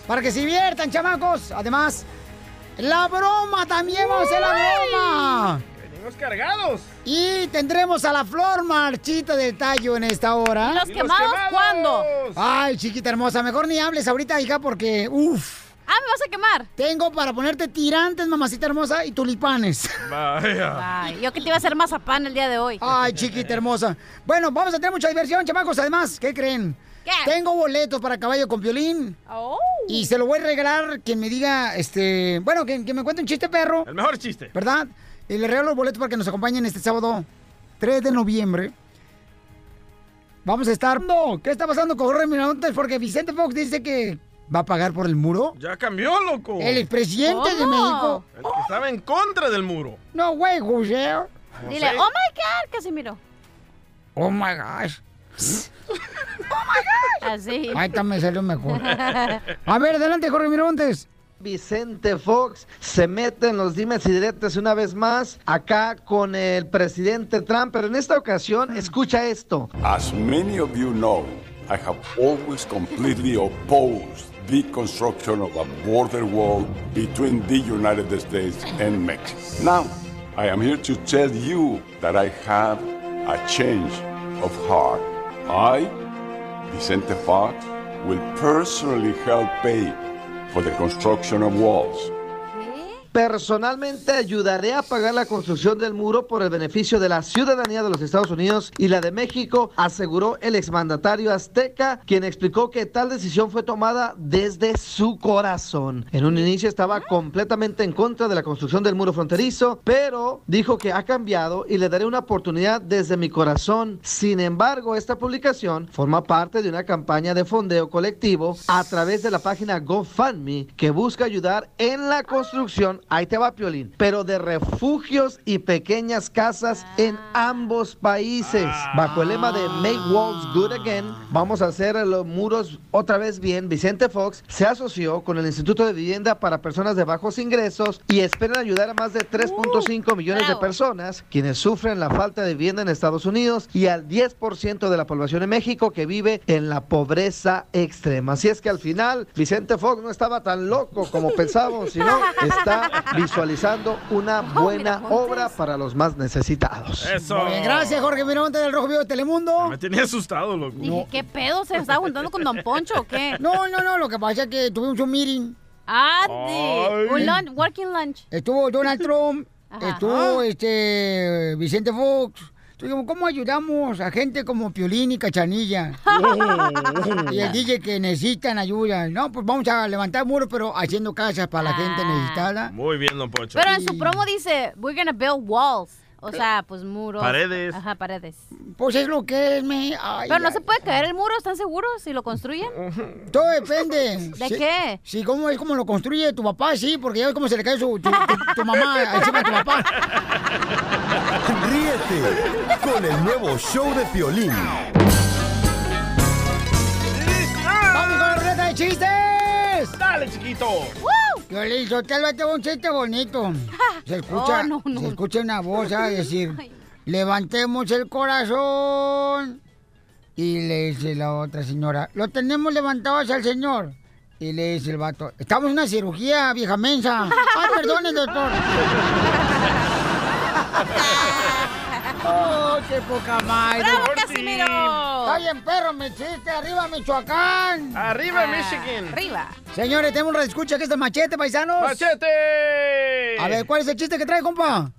Para que se diviertan, chamacos. Además, la broma también vamos a hacer la broma. Venimos cargados. Y tendremos a la flor marchita del tallo en esta hora. ¿Y los ¿Y los quemados quemados? cuándo? Ay, chiquita hermosa, mejor ni hables ahorita, hija, porque, uff. Ah, ¿me vas a quemar? Tengo para ponerte tirantes, mamacita hermosa, y tulipanes. Vaya. Ay, yo que te iba a hacer mazapán el día de hoy. Ay, chiquita hermosa. Bueno, vamos a tener mucha diversión, chamacos. Además, ¿qué creen? ¿Qué? Tengo boletos para caballo con violín. Oh. Y se lo voy a regalar quien me diga, este, bueno, que, que me cuente un chiste perro. El mejor chiste. ¿Verdad? Y le regalo los boletos para que nos acompañen este sábado 3 de noviembre. Vamos a estar. No, ¿qué está pasando con Jorge Miramontes? Porque Vicente Fox dice que va a pagar por el muro. Ya cambió, loco. El expresidente de. México. El que estaba en contra del muro. No, güey, José. Dile, oh my God, Casimiro. Oh my gosh. Así. Ahí está, me salió mejor. A ver, adelante, Jorge Miramontes. Vicente Fox se mete en los dimes y diretes una vez más acá con el presidente Trump, pero en esta ocasión escucha esto. As many of you know, I have always completely opposed the construction of a border wall between the United States and Mexico. Now, I am here to tell you that I have a change of heart. I, Vicente Fox, will personally help pay for the construction of walls. Personalmente ayudaré a pagar la construcción del muro por el beneficio de la ciudadanía de los Estados Unidos y la de México, aseguró el exmandatario azteca, quien explicó que tal decisión fue tomada desde su corazón. En un inicio estaba completamente en contra de la construcción del muro fronterizo, pero dijo que ha cambiado y le daré una oportunidad desde mi corazón. Sin embargo, esta publicación forma parte de una campaña de fondeo colectivo a través de la página GoFundMe que busca ayudar en la construcción, ahí te va Piolín, pero de refugios y pequeñas casas en ambos países. Bajo el lema de Make Walls Good Again, vamos a hacer los muros otra vez bien. Vicente Fox se asoció con el Instituto de Vivienda para Personas de Bajos Ingresos y esperan ayudar a más de 3.5 millones de personas quienes sufren la falta de vivienda en Estados Unidos y al 10% de la población en México que vive en la pobreza extrema. Así es que al final Vicente Fox no estaba tan loco como pensábamos, sino *laughs* está visualizando una *laughs* buena obra para los más necesitados. Eso. Muy bien, gracias, Jorge Miramonte del Rojo Vivo de Telemundo. Me tenía asustado, loco. Dije, ¿qué pedo? ¿Se está juntando con Don Poncho o qué? *laughs* No, no, no, lo que pasa es que tuvimos un meeting. Ah, de- un lunch, working lunch. Estuvo Donald Trump, Ajá. estuvo este Vicente Fox. Entonces, ¿cómo ayudamos a gente como Piolín y Cachanilla? *laughs* y el DJ que necesitan ayuda. No, pues vamos a levantar muros, pero haciendo casas para la gente necesitada. Muy bien, don Poncho. Pero en su promo dice, we're gonna build walls. O sea, pues muros. Paredes. Ajá, paredes. Pues es lo que es, me. ay, Pero no ay. se puede caer el muro, ¿están seguros? Si lo construyen. *laughs* Todo depende. ¿De qué? Sí, cómo es como lo construye tu papá, sí, porque ya ves cómo se le cae su, tu, tu- tu mamá *laughs* encima de tu papá. *laughs* Ríete con el nuevo show de Piolín. ¡Vamos con la ruleta de chistes! ¡Dale, chiquito! Yo le hizo, te lo tengo un chiste bonito. *laughs* Se escucha, Oh, no, no. se escucha una voz a *laughs* decir, levantemos el corazón. Y le dice la otra señora, lo tenemos levantado hacia el señor. Y le dice el vato, estamos en una cirugía, vieja mensa. *laughs* Ay, perdone, doctor. ¡Oh, qué poca madre! ¡Bravo, Casimiro! ¡Está bien, perro, me chiste! ¡Arriba, Michoacán! ¡Arriba, Ah, Michigan! Arriba. Señores, tenemos una escucha que es de machete, paisanos. ¡Machete! A ver, ¿cuál es el chiste que trae, compa?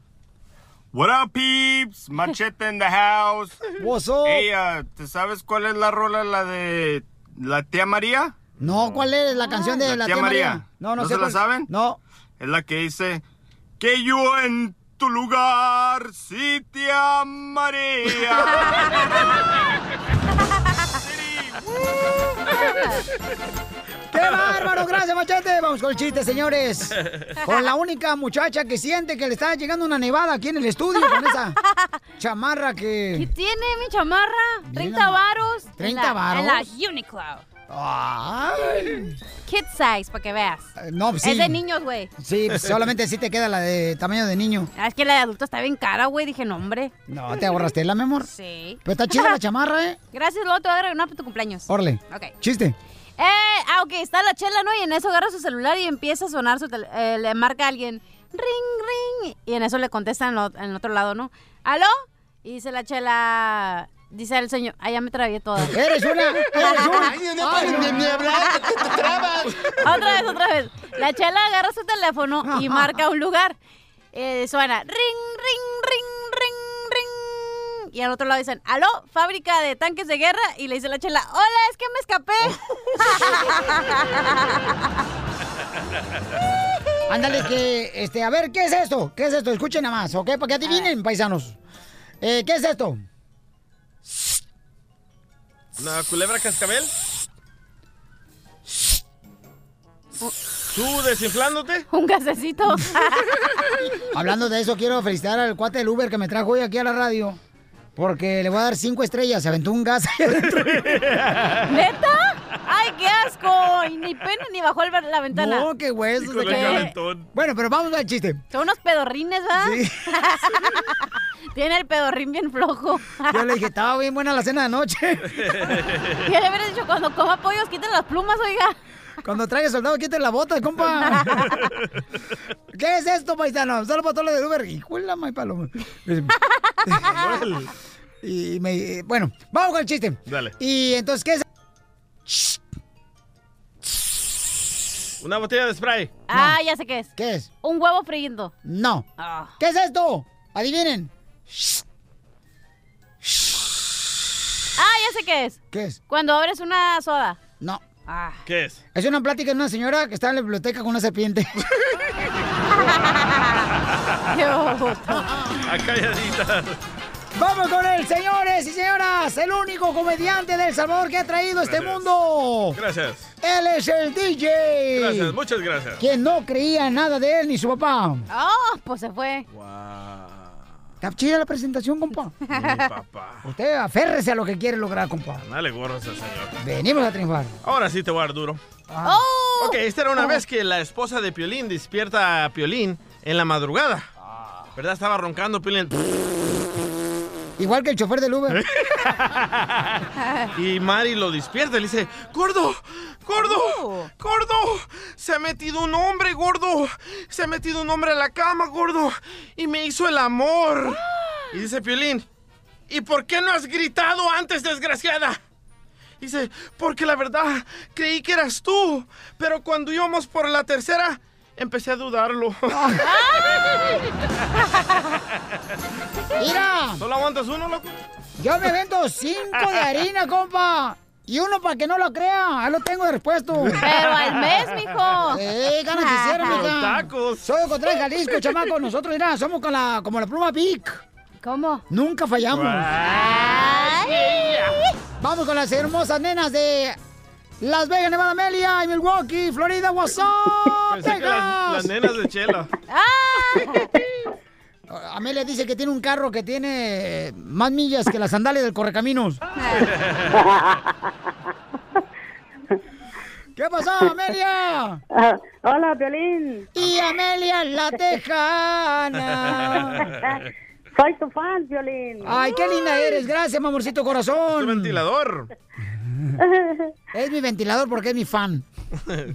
What up, peeps? Machete in the house. *laughs* What's up? Hey, uh, ¿te sabes cuál es la rola, la de la tía María? No, ¿cuál es la canción de la, tía María? No, No, no, sé se la cuál- saben? No. Es la que dice que yo en tu lugar sí te amaría. ¡Qué bárbaro! Gracias, machete. Vamos con el chiste, señores. Con la única muchacha que siente que le está llegando una nevada aquí en el estudio con esa chamarra ¿Qué que... tiene mi chamarra? Bien, 30 ama- varos. 30 en la- varos. En la Uniqlo. Ay. Kid size, para que veas. No, pues sí. Es de niños, güey. Sí, pues solamente sí te queda la de tamaño de niño. Ah, Es que la de adulto está bien cara, güey. Dije, no, hombre. No, te ahorraste la, mi amor. Sí. Pero está chida la *laughs* chamarra, ¿eh? Gracias, luego te voy a dar una para tu cumpleaños. Orle. Ok. Chiste. Eh, ah, ok, está la chela, ¿no? Y en eso agarra su celular y empieza a sonar su tel- eh, le marca a alguien, ring, ring. Y en eso le contestan en, lo- en el otro lado, ¿no? ¿Aló? Y dice la chela, dice el señor, ah, ya me trabié toda. *laughs* Eres una, eres una. Ay, otra vez, otra vez. La chela agarra su teléfono y marca un lugar. Eh, suena ring, ring, ring, ring, ring. Y al otro lado dicen, aló, fábrica de tanques de guerra. Y le dice la chela, hola, es que me escapé. *laughs* Ándale, que, este, a ver, ¿qué es esto? ¿Qué es esto? Escuchen nada más, ¿ok? Para que adivinen, paisanos. Eh, ¿Qué es esto? ¿Una culebra cascabel? ¿Tú desinflándote? Un gasecito. *laughs* Hablando de eso, quiero felicitar al cuate del Uber que me trajo hoy aquí a la radio. Porque le voy a dar cinco estrellas. Se aventó un gas. *laughs* ¿Neta? Y ni pena ni bajó el- la ventana. No, qué huesos. Bueno, pero vamos al chiste. Son unos pedorrines, ¿verdad? *laughs* Tiene el pedorrín bien flojo. *laughs* Yo le dije, estaba bien buena la cena de anoche. ¿Qué *laughs* le hubieras dicho? Cuando coma pollos, quiten las plumas, oiga. Cuando traiga soldado, quiten la bota, compa. ¿Qué es esto, paisano? Solo para todos los de Uber. Hijo de la may paloma. y me, bueno, vamos con el chiste. Dale. Y entonces, ¿qué es? Una botella de spray. Ah, ya sé qué es. ¿Qué es? Un huevo friendo. No. Ah. ¿Qué es esto? Adivinen. Ah, ya sé qué es. ¿Qué es? Cuando abres una soda. No. Ah. ¿Qué es? Es una plática de una señora que está en la biblioteca con una serpiente. *laughs* *laughs* A calladita. Vamos con él, señores y señoras. El único comediante del Salvador que ha traído a este Gracias. mundo. Gracias. Él es el DJ. Gracias, muchas gracias. Quien no creía en nada de él ni su papá. Oh, pues se fue. Está chida la presentación, compa. *laughs* Mi papá. Usted aférrese a lo que quiere lograr, compa. Dale gorros al señor. Venimos a triunfar. Ahora sí te voy a dar duro. ¡Oh! Ok, esta era una vez que la esposa de Piolín despierta a Piolín en la madrugada. ¿Verdad? Estaba roncando Piolín. Igual que el chofer del Uber. *laughs* Y Mari lo despierta y le dice, gordo, gordo, gordo, se ha metido un hombre, gordo, se ha metido un hombre a la cama, gordo, y me hizo el amor. Y dice Piolín, ¿y por qué no has gritado antes, desgraciada? Dice, porque la verdad, creí que eras tú, pero cuando íbamos por la tercera, empecé a dudarlo. *laughs* Mira. ¿Solo aguantas uno, loco? Yo me vendo cinco de harina, *laughs* compa. Y uno para que no lo crea. Ahí lo tengo de repuesto. Pero al mes, mijo. Eh, ganas quisiera, mija. tacos. Soy de Cotlán, Jalisco, chamaco. Nosotros, mira, somos con la, como la pluma Vic. ¿Cómo? Nunca fallamos. Vamos con las hermosas nenas de Las Vegas, Nevada, Amelia y Milwaukee, Florida, What's up, Pensé que las, nenas de Chela. *laughs* Amelia dice que tiene un carro que tiene más millas que las sandalias del correcaminos. *laughs* ¿Qué pasó, Amelia? hola, Violín. Y Amelia la tejana. *laughs* Soy tu fan, Violín. Ay, qué linda eres. Gracias, mi amorcito corazón. Tu ventilador. Es mi ventilador porque es mi fan. *laughs*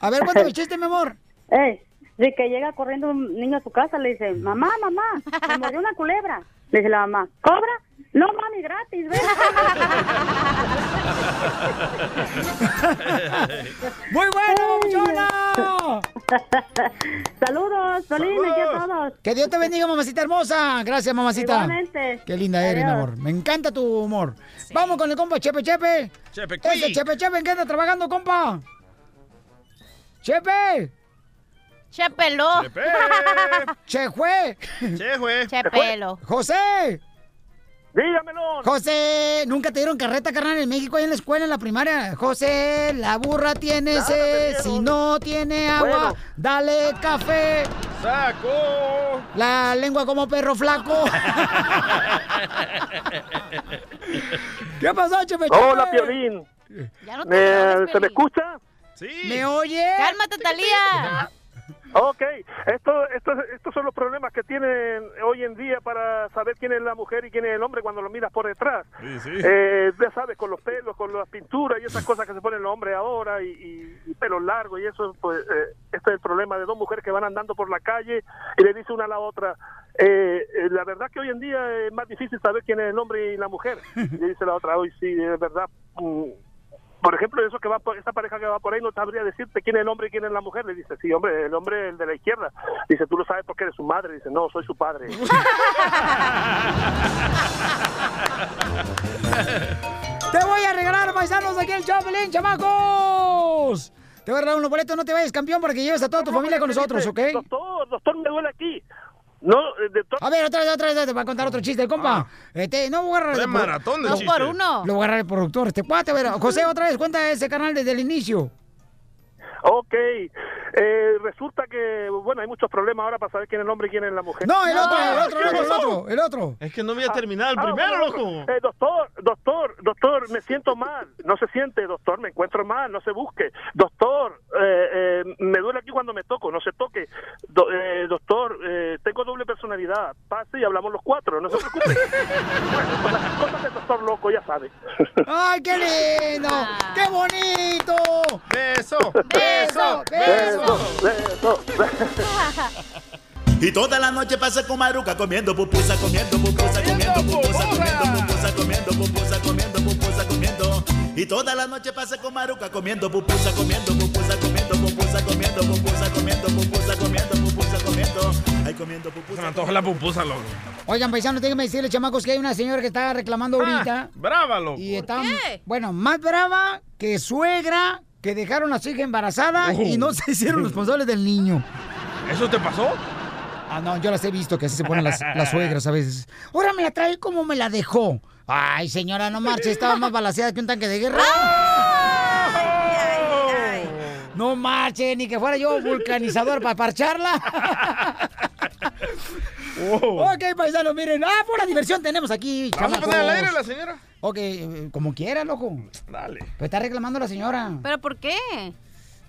A ver, cuéntame chiste, mi amor. Eh, de que llega corriendo un niño a su casa, le dice, mamá, mamá, me mordió una culebra. Le dice la mamá, ¿cobra? No, mami, gratis, ven. *laughs* ¡Muy bueno, mamuchona! *laughs* Saludos, aquí a todos. Que Dios te bendiga, mamacita hermosa. Gracias, mamacita. Igualmente. Qué linda eres, mi Adiós. amor. Me encanta tu humor. Vamos con el compa Chepe Chepe. Chepe Ese Chepe Chepe, ¿en qué anda trabajando, compa? Chepe. Chepelo. Chejue. Chejue. Chepelo. José. Dígamelo. José, ¿nunca te dieron carreta, carnal, en México, ahí en la escuela, en la primaria? José, la burra tiene sed, si no tiene agua, Bueno. dale café. ¡Saco! La lengua como perro flaco. *laughs* ¿Qué pasó, Chepe? Hola, Piolín. Ya no te ¿Me- enojes, ¿Se me escucha? Sí. ¿Me oye? Cálmate, Talía. Ok, esto, esto, estos son los problemas que tienen hoy en día para saber quién es la mujer y quién es el hombre cuando lo miras por detrás. Sí, sí. Eh, ya sabes, con los pelos, con las pinturas y esas cosas que se ponen los hombres ahora y, y, y pelos largos y eso, pues eh, este es el problema de dos mujeres que van andando por la calle y le dice una a la otra, eh, eh, la verdad que hoy en día es más difícil saber quién es el hombre y la mujer. *laughs* Y le dice la otra, hoy sí, es verdad. mm, por ejemplo, eso que va por, esa pareja que va por ahí no sabría decirte quién es el hombre y quién es la mujer. Le dice, sí, hombre, el hombre el de la izquierda. Dice, tú lo sabes porque eres su madre. Dice, no, soy su padre. *laughs* Te voy a regalar, paisanos, aquí el Chapelín, chamacos. Te voy a regalar unos boletos, no te vayas, campeón, para que lleves a toda tu familia con nosotros, ¿ok? Doctor, doctor, me duele aquí. No, eh, doctor. A ver, otra vez, otra vez, te voy a contar otro chiste, compa. Este, no voy a agarrar... Fue maratón de Lo- chistes. por uno. Lo voy a agarrar el productor, este cuate, a ver. José, otra vez, cuenta ese canal desde el inicio. Ok. Eh, resulta que, bueno, hay muchos problemas ahora para saber quién es el hombre y quién es la mujer. No, el otro, el Ah, otro, ¿qué el otro, el otro, el otro. Es que no voy a terminar el Ah, primero, loco. eh, doctor, doctor, doctor, me siento mal. No se siente, doctor, me encuentro mal, no se busque. Doctor, eh, eh, me duele aquí cuando me toco, no se toque. Do- eh, doctor, eh, tengo doble personalidad. Pase y hablamos los cuatro, no se preocupe. *laughs* bueno, pues las cosas del doctor loco, ya sabe. ¡Ay, qué lindo! ¡Qué bonito! Beso, beso, beso. Beso, beso. Y toda la noche pasa con Maruca comiendo pupusa, comiendo pupusa, comiendo pupusa, comiendo pupusa, comiendo pupusa, comiendo pupusa, comiendo. Y toda la noche pasa con Maruca comiendo pupusa, comiendo pupusa, comiendo pupusa, comiendo pupusa, comiendo pupusa, comiendo pupusa, comiendo. Ay, comiendo pupusa. Se me antoja la pupusa, loco. Oigan, paisanos, déjenme decirles, chamacos, que hay una señora que está reclamando ahorita. Brava, loco. Y está, bueno, más brava que suegra que dejaron a su hija embarazada Oh. y no se hicieron *laughs* responsables del niño. ¿Eso te pasó? Ah, no, yo las he visto que así se ponen las, las suegras a veces. Ahora me la trae como me la dejó. Ay, señora, no marche, estaba más balaseada que un tanque de guerra. No marche, ni que fuera yo vulcanizador para parcharla. Ok, paisanos, miren. Ah, pura diversión tenemos aquí. ¿Vamos a poner al aire a la señora? Ok, eh, como quiera, loco. Dale. Pero está reclamando la señora. ¿Pero por qué?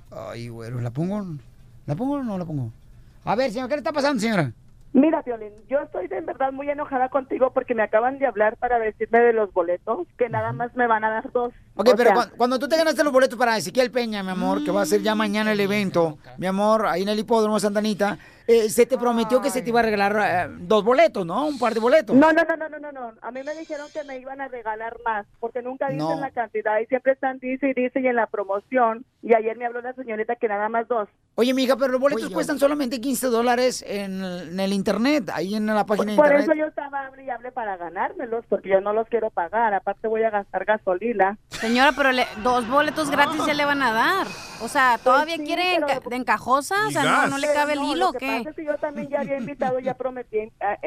Ay, güero, ¿la pongo? ¿La pongo o no la pongo? A ver, señor, ¿qué le está pasando, señora? Mira, Violín, yo estoy de verdad muy enojada contigo porque me acaban de hablar para decirme de los boletos, que nada más me van a dar dos. Ok, O pero sea, cu- cuando tú te ganaste los boletos para Ezequiel Peña, mi amor, que va a ser ya mañana el evento, mi amor, ahí en el hipódromo Santa Anita, eh, se te prometió que se te iba a regalar eh, dos boletos, ¿no? Un par de boletos. No, no, no, no, no, no. A mí me dijeron que me iban a regalar más, porque nunca dicen No. la cantidad y siempre están dice y dice y en la promoción. Y ayer me habló la señorita que nada más dos. Oye, mija, pero los boletos cuestan solamente 15 dólares en, el- en el internet, ahí en la página de Por internet. eso yo estaba hable y hable para ganármelos, porque yo no los quiero pagar. Aparte voy a gastar gasolina. Señora, pero le- dos boletos gratis ya le van a dar. O sea, ¿todavía sí, quiere enca- de encajosa? O sea, no, no le cabe el no, hilo, lo ¿o que qué? pasa es que yo también ya había invitado, ya prometí a,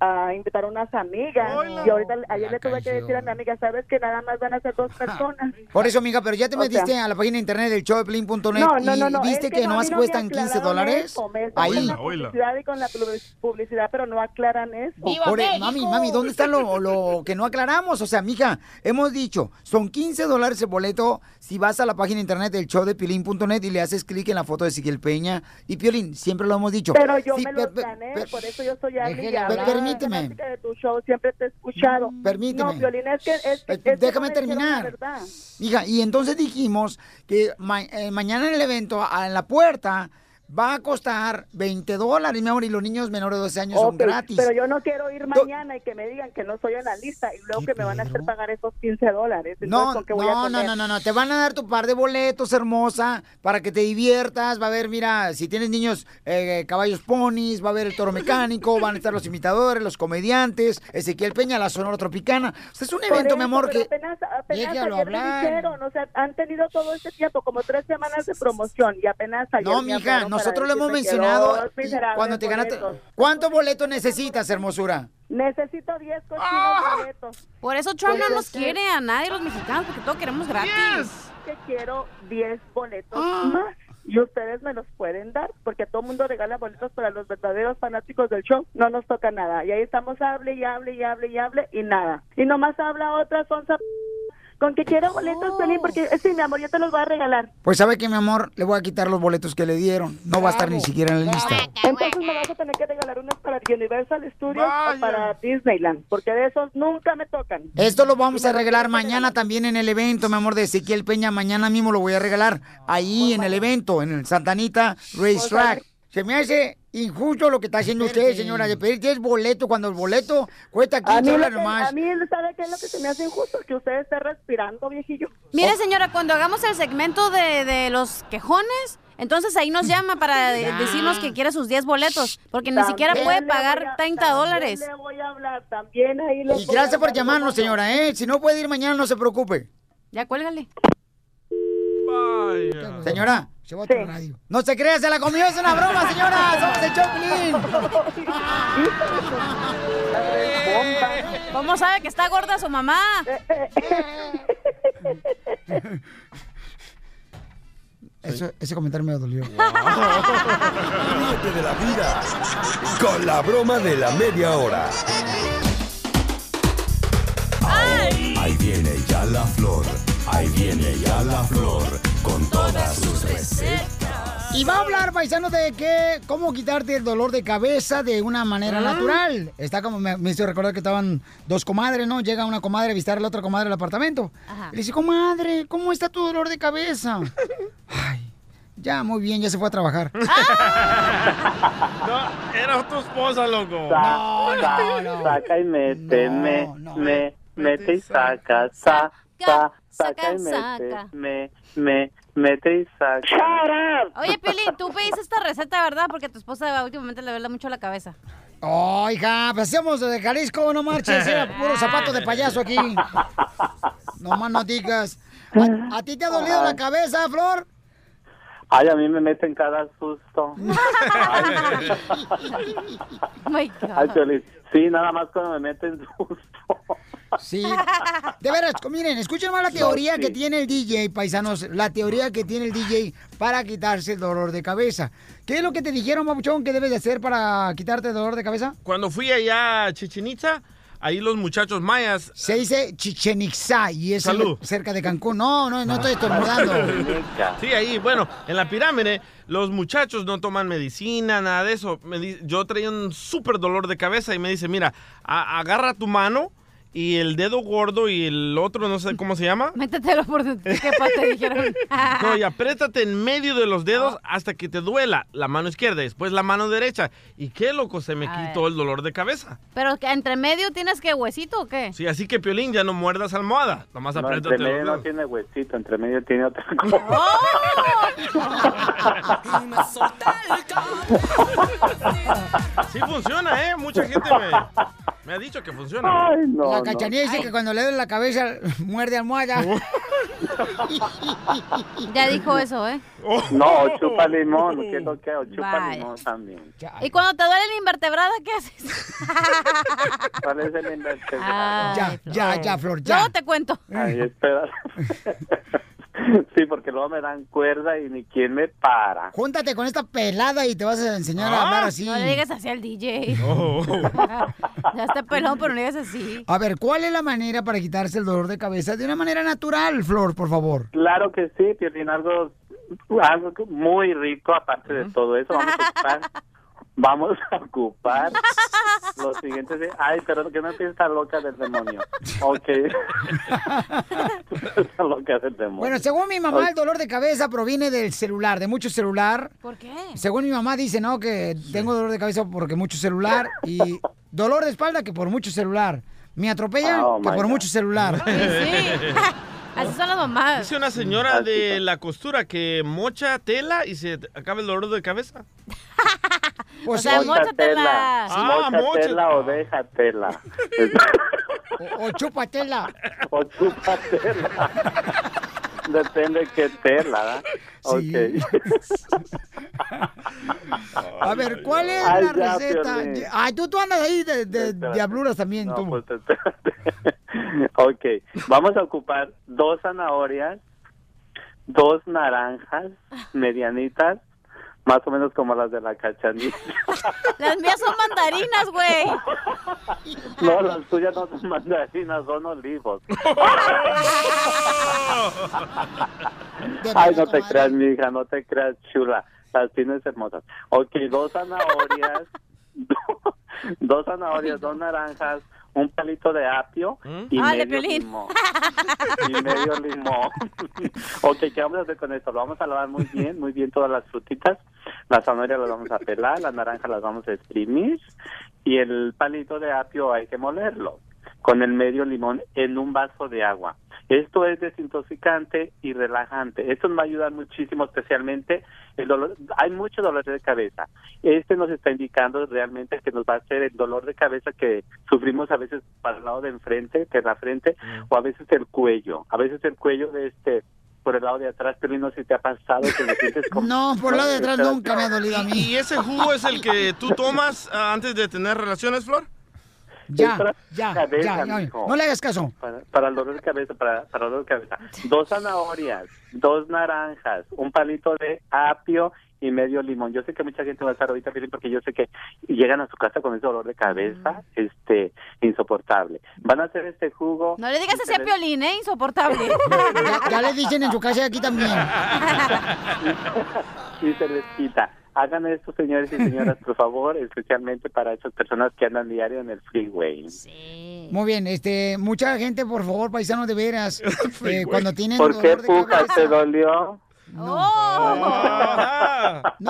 a a invitar a unas amigas. Y ahorita, ayer le tuve que decir a mi amiga, ¿sabes que nada más van a ser dos personas? Por eso, amiga, pero ya te O metiste sea- a la página de internet del showdeplin.net No, no, y no, no, viste es que, no, a nomás cuestan 15 aclararon dólares. eso, Ahí. haciendo la publicidad y con la pu- publicidad, pero no aclaran eso. Por- e, mami, mami, ¿dónde está lo, lo que no aclaramos? O sea, mija, hemos dicho, son 15 dólares el boleto si vas a la página de internet del show de Piolín.net y le haces clic en la foto de Ezequiel Peña y Piolín, siempre lo hemos dicho. Pero yo Sí, me per- por eso yo soy hablar. Permíteme. de tu show, siempre te he escuchado. Permíteme. No, Violín, es que... Es, que- Eh, es que déjame no la terminar. Mija, y entonces dijimos que ma- eh, mañana en el evento, a- en la puerta, va a costar 20 dólares, mi amor, y los niños menores de 12 años son gratis. Pero yo no quiero ir mañana y que me digan que no soy en la lista y luego que me van a hacer pagar esos 15 dólares. No, ¿con qué voy a no, no, no, no, no, te van a dar tu par de boletos, hermosa, para que te diviertas, va a haber, mira, si tienes niños, eh, caballos ponis, va a haber el toro mecánico, van a estar los imitadores, los comediantes, Ezequiel Peña, la Sonora Tropicana. O sea, es un evento, eso, mi amor, que... apenas, apenas ayer me hablar. dijeron, o sea, han tenido todo este tiempo, como tres semanas de promoción y apenas ayer No, mija, para nosotros lo hemos mencionado cuando te ganaste... ¿Cuántos boletos necesitas, hermosura? Necesito 10 cochinos Ah. boletos. Por eso Trump no Porque nos quiere a nadie, los mexicanos, porque todo queremos gratis. Que quiero 10 boletos Ah. más. Y ustedes me los pueden dar, porque todo el mundo regala boletos para los verdaderos fanáticos del show. No nos toca nada. Y ahí estamos, hable y hable y hable y hable y nada. Y nomás habla otra sonza con que quiero boletos, Pelín, porque eh, sí, mi amor, yo te los voy a regalar. Pues sabe que, mi amor, le voy a quitar los boletos que le dieron. No va a estar ni siquiera en la lista. Entonces me vas a tener que regalar unos para Universal Studios o para Disneyland, porque de esos nunca me tocan. Esto lo vamos a regalar mañana también en el evento, mi amor, de Ezequiel Peña. Mañana mismo lo voy a regalar ahí en el evento, en el Santanita Racetrack. Se me hace injusto lo que está haciendo usted, señora, de pedir 10 boletos cuando el boleto cuesta A 15 mí, lo dólares nomás. a mí, ¿sabe qué es lo que se me hace injusto? Que usted esté respirando, viejillo. Mire, señora, cuando hagamos el segmento de, de los quejones, entonces ahí nos llama para *laughs* de- decirnos que quiere sus 10 boletos, porque ni siquiera puede pagar a- 30 también dólares. le voy a hablar, también ahí Y gracias por llamarnos, señora, ¿eh? Si no puede ir mañana, no se preocupe. Ya cuélgale. Señora, se va a radio. No se crea, se la comió, es una broma, señora. *laughs* Somos el Choplin. ¿Cómo sabe que está gorda su mamá? Eso, ese comentario me dolió. Ríete de la vida con la broma de la media hora. Ahí viene ya la flor, ahí viene ya la flor con todas sus recetas. Y va a hablar, paisano, de que cómo quitarte el dolor de cabeza de una manera Ah. natural. Está como, me, me hizo recordar que estaban dos comadres, ¿no? Llega una comadre a visitar a la otra comadre al apartamento. Ajá. Y le dice, comadre, ¿cómo está tu dolor de cabeza? *laughs* Ay, Ya, muy bien, ya se fue a trabajar. *laughs* No, era tu esposa, loco. Sa- sa- Saca y mete, me, me, mete y saca, sa, sa, saca y saca. me, me, mete y saca. Oye, Pili, tú pediste esta receta, ¿verdad? Porque a tu esposa últimamente le duele mucho la cabeza. Oh, hija, hacemos de Jalisco, no marches, era puro *laughs* zapato de payaso aquí. No más no digas. ¿A, a ti te ha dolido la cabeza, Flor? Ay, a mí me meten cada susto. *laughs* Ay, Piolín, sí, nada más cuando me meten susto. Sí. De veras, miren, escuchen más la teoría que tiene el DJ, paisanos. La teoría que tiene el DJ para quitarse el dolor de cabeza. ¿Qué es lo que te dijeron, Mabuchón, que debes de hacer para quitarte el dolor de cabeza? Cuando fui allá a Chichen Itza, ahí los muchachos mayas... Se dice Chichen Itza y es Salud. cerca de Cancún. No, no, no estoy estornudando. *laughs* Sí, ahí, bueno, en la pirámide, los muchachos no toman medicina, nada de eso. Me di- yo traía un súper dolor de cabeza y me dice, mira, a- agarra tu mano y el dedo gordo y el otro, no sé cómo se llama. *laughs* Métetelo por qué parte *laughs* dijeron. *laughs* No, y apriétate en medio de los dedos hasta que te duela la mano izquierda y después la mano derecha. Y qué loco, se me A quitó el dolor de cabeza. Pero que entre medio tienes que huesito o qué? Sí, así que Piolín, ya no muerdas almohada. Nomás No, apriétate entre los medio no dedos. tiene huesito, entre medio tiene otra cosa. Sí funciona, ¿eh? Mucha gente me, me ha dicho que funciona. la cachanilla dice que cuando le duele la cabeza, *laughs* muerde almohada. *laughs* Ya dijo eso, ¿eh? No, chupa limón, ¿qué es lo que? Chupa limón también. ¿Y cuando te duele la invertebrada, qué haces? *laughs* ¿Cuál es el invertebrado? Ay, Ya, ya, ya, Flor, ya. Luego te cuento. Ay, espera. *laughs* Sí, porque luego me dan cuerda y ni quien me para. Júntate con esta pelada y te vas a enseñar a hablar así. No le digas así al DJ. *laughs* ya está pelón, pero no le digas así. A ver, ¿cuál es la manera para quitarse el dolor de cabeza de una manera natural, Flor, por favor? Claro que sí, Piolín, algo, algo muy rico aparte de todo eso. Vamos a ocupar, vamos a ocupar los siguientes... Ay, pero que no piensa loca del demonio. Ok. *laughs* Loca del demonio. Bueno, según mi mamá, el dolor de cabeza proviene del celular, de mucho celular. ¿Por qué? Según mi mamá dice, ¿no? Que tengo dolor de cabeza porque mucho celular y dolor de espalda que por mucho celular. Me atropellan Oh, que por God. mucho celular. *laughs* *laughs* Así son las mamás. Dice una señora de la costura que mocha tela y se acaba el dolor de cabeza. *laughs* Pues O sea, Móchatela. móchatela. *laughs* Ah, Móchatela o déjatela. O, o chúpatela. o chúpatela. *laughs* Depende qué tela, ¿verdad? A ver, ¿cuál es Ay, la ya, receta? Piolín. Ay, tú, tú andas ahí de, de diabluras también, tú. pues, espérate. *laughs* ok, vamos a ocupar dos zanahorias, dos naranjas medianitas, más o menos como las de la cachanilla. *laughs* Las mías son mandarinas, güey. No, las tuyas no son mandarinas, son olivos. *laughs* Ay, no te creas, mija, no te creas, chula. Las tienes hermosas. Ok, dos zanahorias, *laughs* dos zanahorias, dos naranjas, un palito de apio y Ah, de medio limón. *laughs* Y medio limón. *laughs* ok, ¿qué vamos a hacer con esto? Lo vamos a lavar muy bien, muy bien todas las frutitas. Las zanahorias las vamos a pelar, las naranjas las vamos a exprimir y el palito de apio hay que molerlo con el medio limón en un vaso de agua. Esto es desintoxicante y relajante. Esto nos va a ayudar muchísimo, especialmente el dolor. Hay mucho dolor de cabeza. Este nos está indicando realmente que nos va a hacer el dolor de cabeza que sufrimos a veces para el lado de enfrente, de la frente, o a veces el cuello. A veces el cuello de este por el lado de atrás, pero no sé si te ha pasado que me sientes como... *laughs* No, por el lado de atrás nunca me ha dolido a mí. ¿Y ese jugo es el que tú tomas ah, antes de tener relaciones, Flor? Ya, ya, cabeza, ya. No le hagas caso. para, para el dolor de cabeza, para, para el dolor de cabeza. Dos zanahorias, dos naranjas, un palito de apio y medio limón. Yo sé que mucha gente va a estar ahorita Piolín, porque yo sé que llegan a su casa con ese dolor de cabeza, este, insoportable. Van a hacer este jugo. No le digas así a Piolín, ¿eh? Insoportable. *laughs* Ya, ya le dicen en su casa y aquí también. *laughs* y se les quita. Hagan esto, señores y señoras, por favor, especialmente para esas personas que andan diario en el freeway. Muy bien, este, mucha gente, por favor, paisanos de veras, *laughs* eh, cuando tienen ¿Por qué dolor puja te dolió? No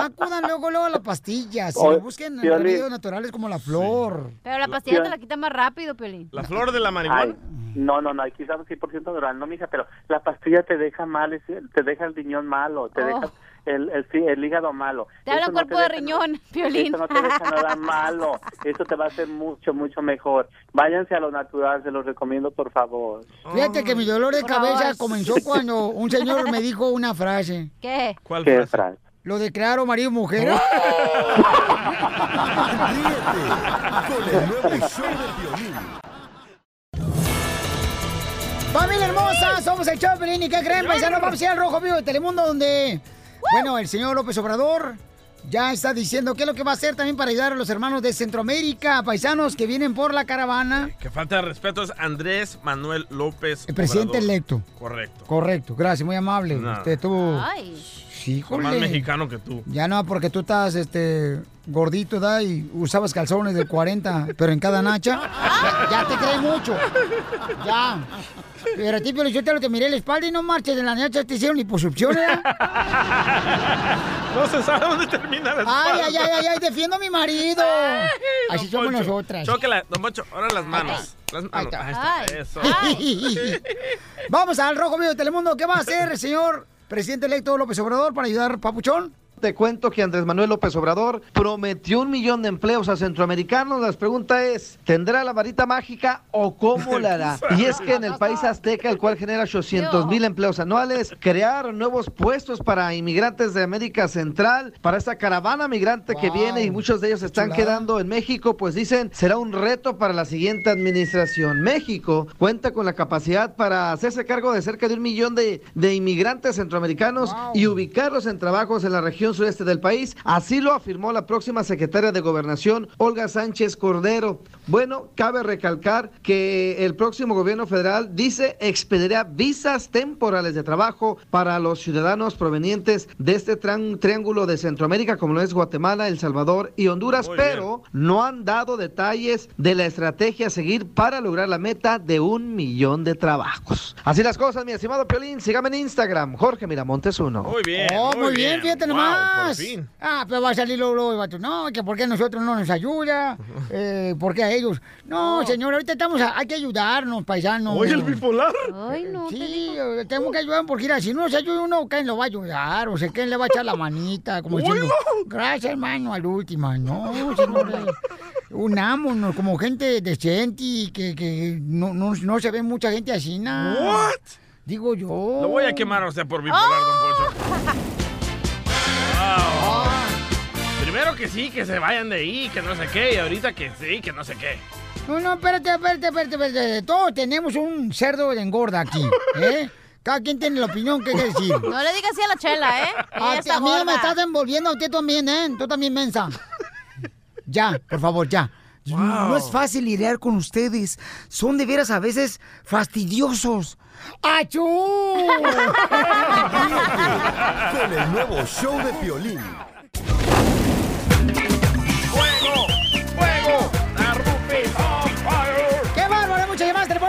acudan luego, luego a la pastilla. Si lo busquen en remedios naturales como la flor. Pero la pastilla te la quita más rápido, Piolín. ¿La flor de la marihuana? Ay, no, no, no, aquí estamos 100% natural, no, mija, pero la pastilla te deja mal, te deja el riñón malo, te Oh. deja el, el, hígado malo. Te habla no cuerpo de deja- riñón, *laughs* Piolín. Eso no te deja nada malo, eso te va a hacer mucho, mucho mejor. Váyanse a lo natural, se los recomiendo, por favor. Fíjate que mi dolor de Por cabeza favor. comenzó *laughs* cuando un señor me dijo una frase. ¿Qué? ¿Cuál ¿Qué frase? Lo declaro marido y mujer. *laughs* Con el nuevo show de violín. Familia hermosa, somos el Choplin y ¿qué creen, paisanos? Vamos a ir al Rojo Vivo de Telemundo donde, bueno, el señor López Obrador ya está diciendo qué es lo que va a hacer también para ayudar a los hermanos de Centroamérica, paisanos que vienen por la caravana. Que falta de respeto es Andrés Manuel López. El presidente Obrador. electo. Correcto. Correcto, gracias, muy amable. No. Usted tuvo... Sí, Soy más mexicano que tú. Ya no, porque tú estás este gordito, ¿da? Y usabas calzones del 40, pero en cada nacha. Ya, *laughs* ya te crees mucho. Ya. Pero a ti, Pio, yo te lo te miré la espalda y no marches de la nacha, te hicieron liposucción, ¿eh? *laughs* No se sabe dónde termina la espalda. ay, ay, ay, ay, defiendo a mi marido. Así somos Poncho, nosotras. Chóquela, don Poncho, ahora las manos. Las manos. Ahí está, Ay. eso. *laughs* Vamos al Rojo Vivo de Telemundo. ¿Qué va a hacer señor presidente electo López Obrador para ayudar, Papuchón? Te cuento que Andrés Manuel López Obrador prometió un millón de empleos a centroamericanos. La pregunta es, ¿tendrá la varita mágica o cómo la hará? *laughs* Y es que en el país azteca, el cual genera 800 mil empleos anuales, crear nuevos puestos para inmigrantes de América Central, para esta caravana migrante que viene y muchos de ellos están Chulada. quedando en México, pues dicen, será un reto para la siguiente administración. México cuenta con la capacidad para hacerse cargo de cerca de un millón de, de inmigrantes centroamericanos y ubicarlos en trabajos en la región sureste del país. Así lo afirmó la próxima secretaria de Gobernación, Olga Sánchez Cordero. Bueno, cabe recalcar que el próximo gobierno federal dice expedirá visas temporales de trabajo para los ciudadanos provenientes de este tran- triángulo de Centroamérica, como lo es Guatemala, El Salvador y Honduras, Muy bien. pero no han dado detalles de la estrategia a seguir para lograr la meta de un millón de trabajos. Así las cosas, mi estimado Piolín. Sígame en Instagram, Jorge Miramontes uno. Muy bien. Oh, muy, bien, fíjate Wow, nomás. por fin. Ah, pero va a salir luego, luego. No, que por qué nosotros no nos ayuda, eh, por qué a ellos. No, señor, ahorita estamos, a- hay que ayudarnos, paisanos. Oye, el bipolar. Ay, no. Sí, eh, tenemos que ayudar porque mira, si no se ayuda uno, ¿quién lo va a ayudar? O sea, ¿quién le va a echar la *laughs* manita? Como diciendo, gracias, hermano, al último. No, señores. Unámonos como gente decente y que, que no, no, no se ve mucha gente así, nada. What? Digo yo. Lo voy a quemar a usted por bipolar, don Poncho. *laughs* Primero que sí, que se vayan de ahí, que no sé qué, y ahorita que sí, que no sé qué. No, no, espérate, espérate, espérate, espérate. Todos tenemos un cerdo de engorda aquí, *laughs* ¿eh? Cada quien tiene la opinión que quiere decir. *laughs* No le digas así a la chela, ¿eh? A, a mí me estás envolviendo, a usted también, ¿eh? Tú también, mensa. *laughs* Ya, por favor, ya. No es fácil lidiar con ustedes. Son de veras a veces fastidiosos. ¡Achú! Con el nuevo show de violín.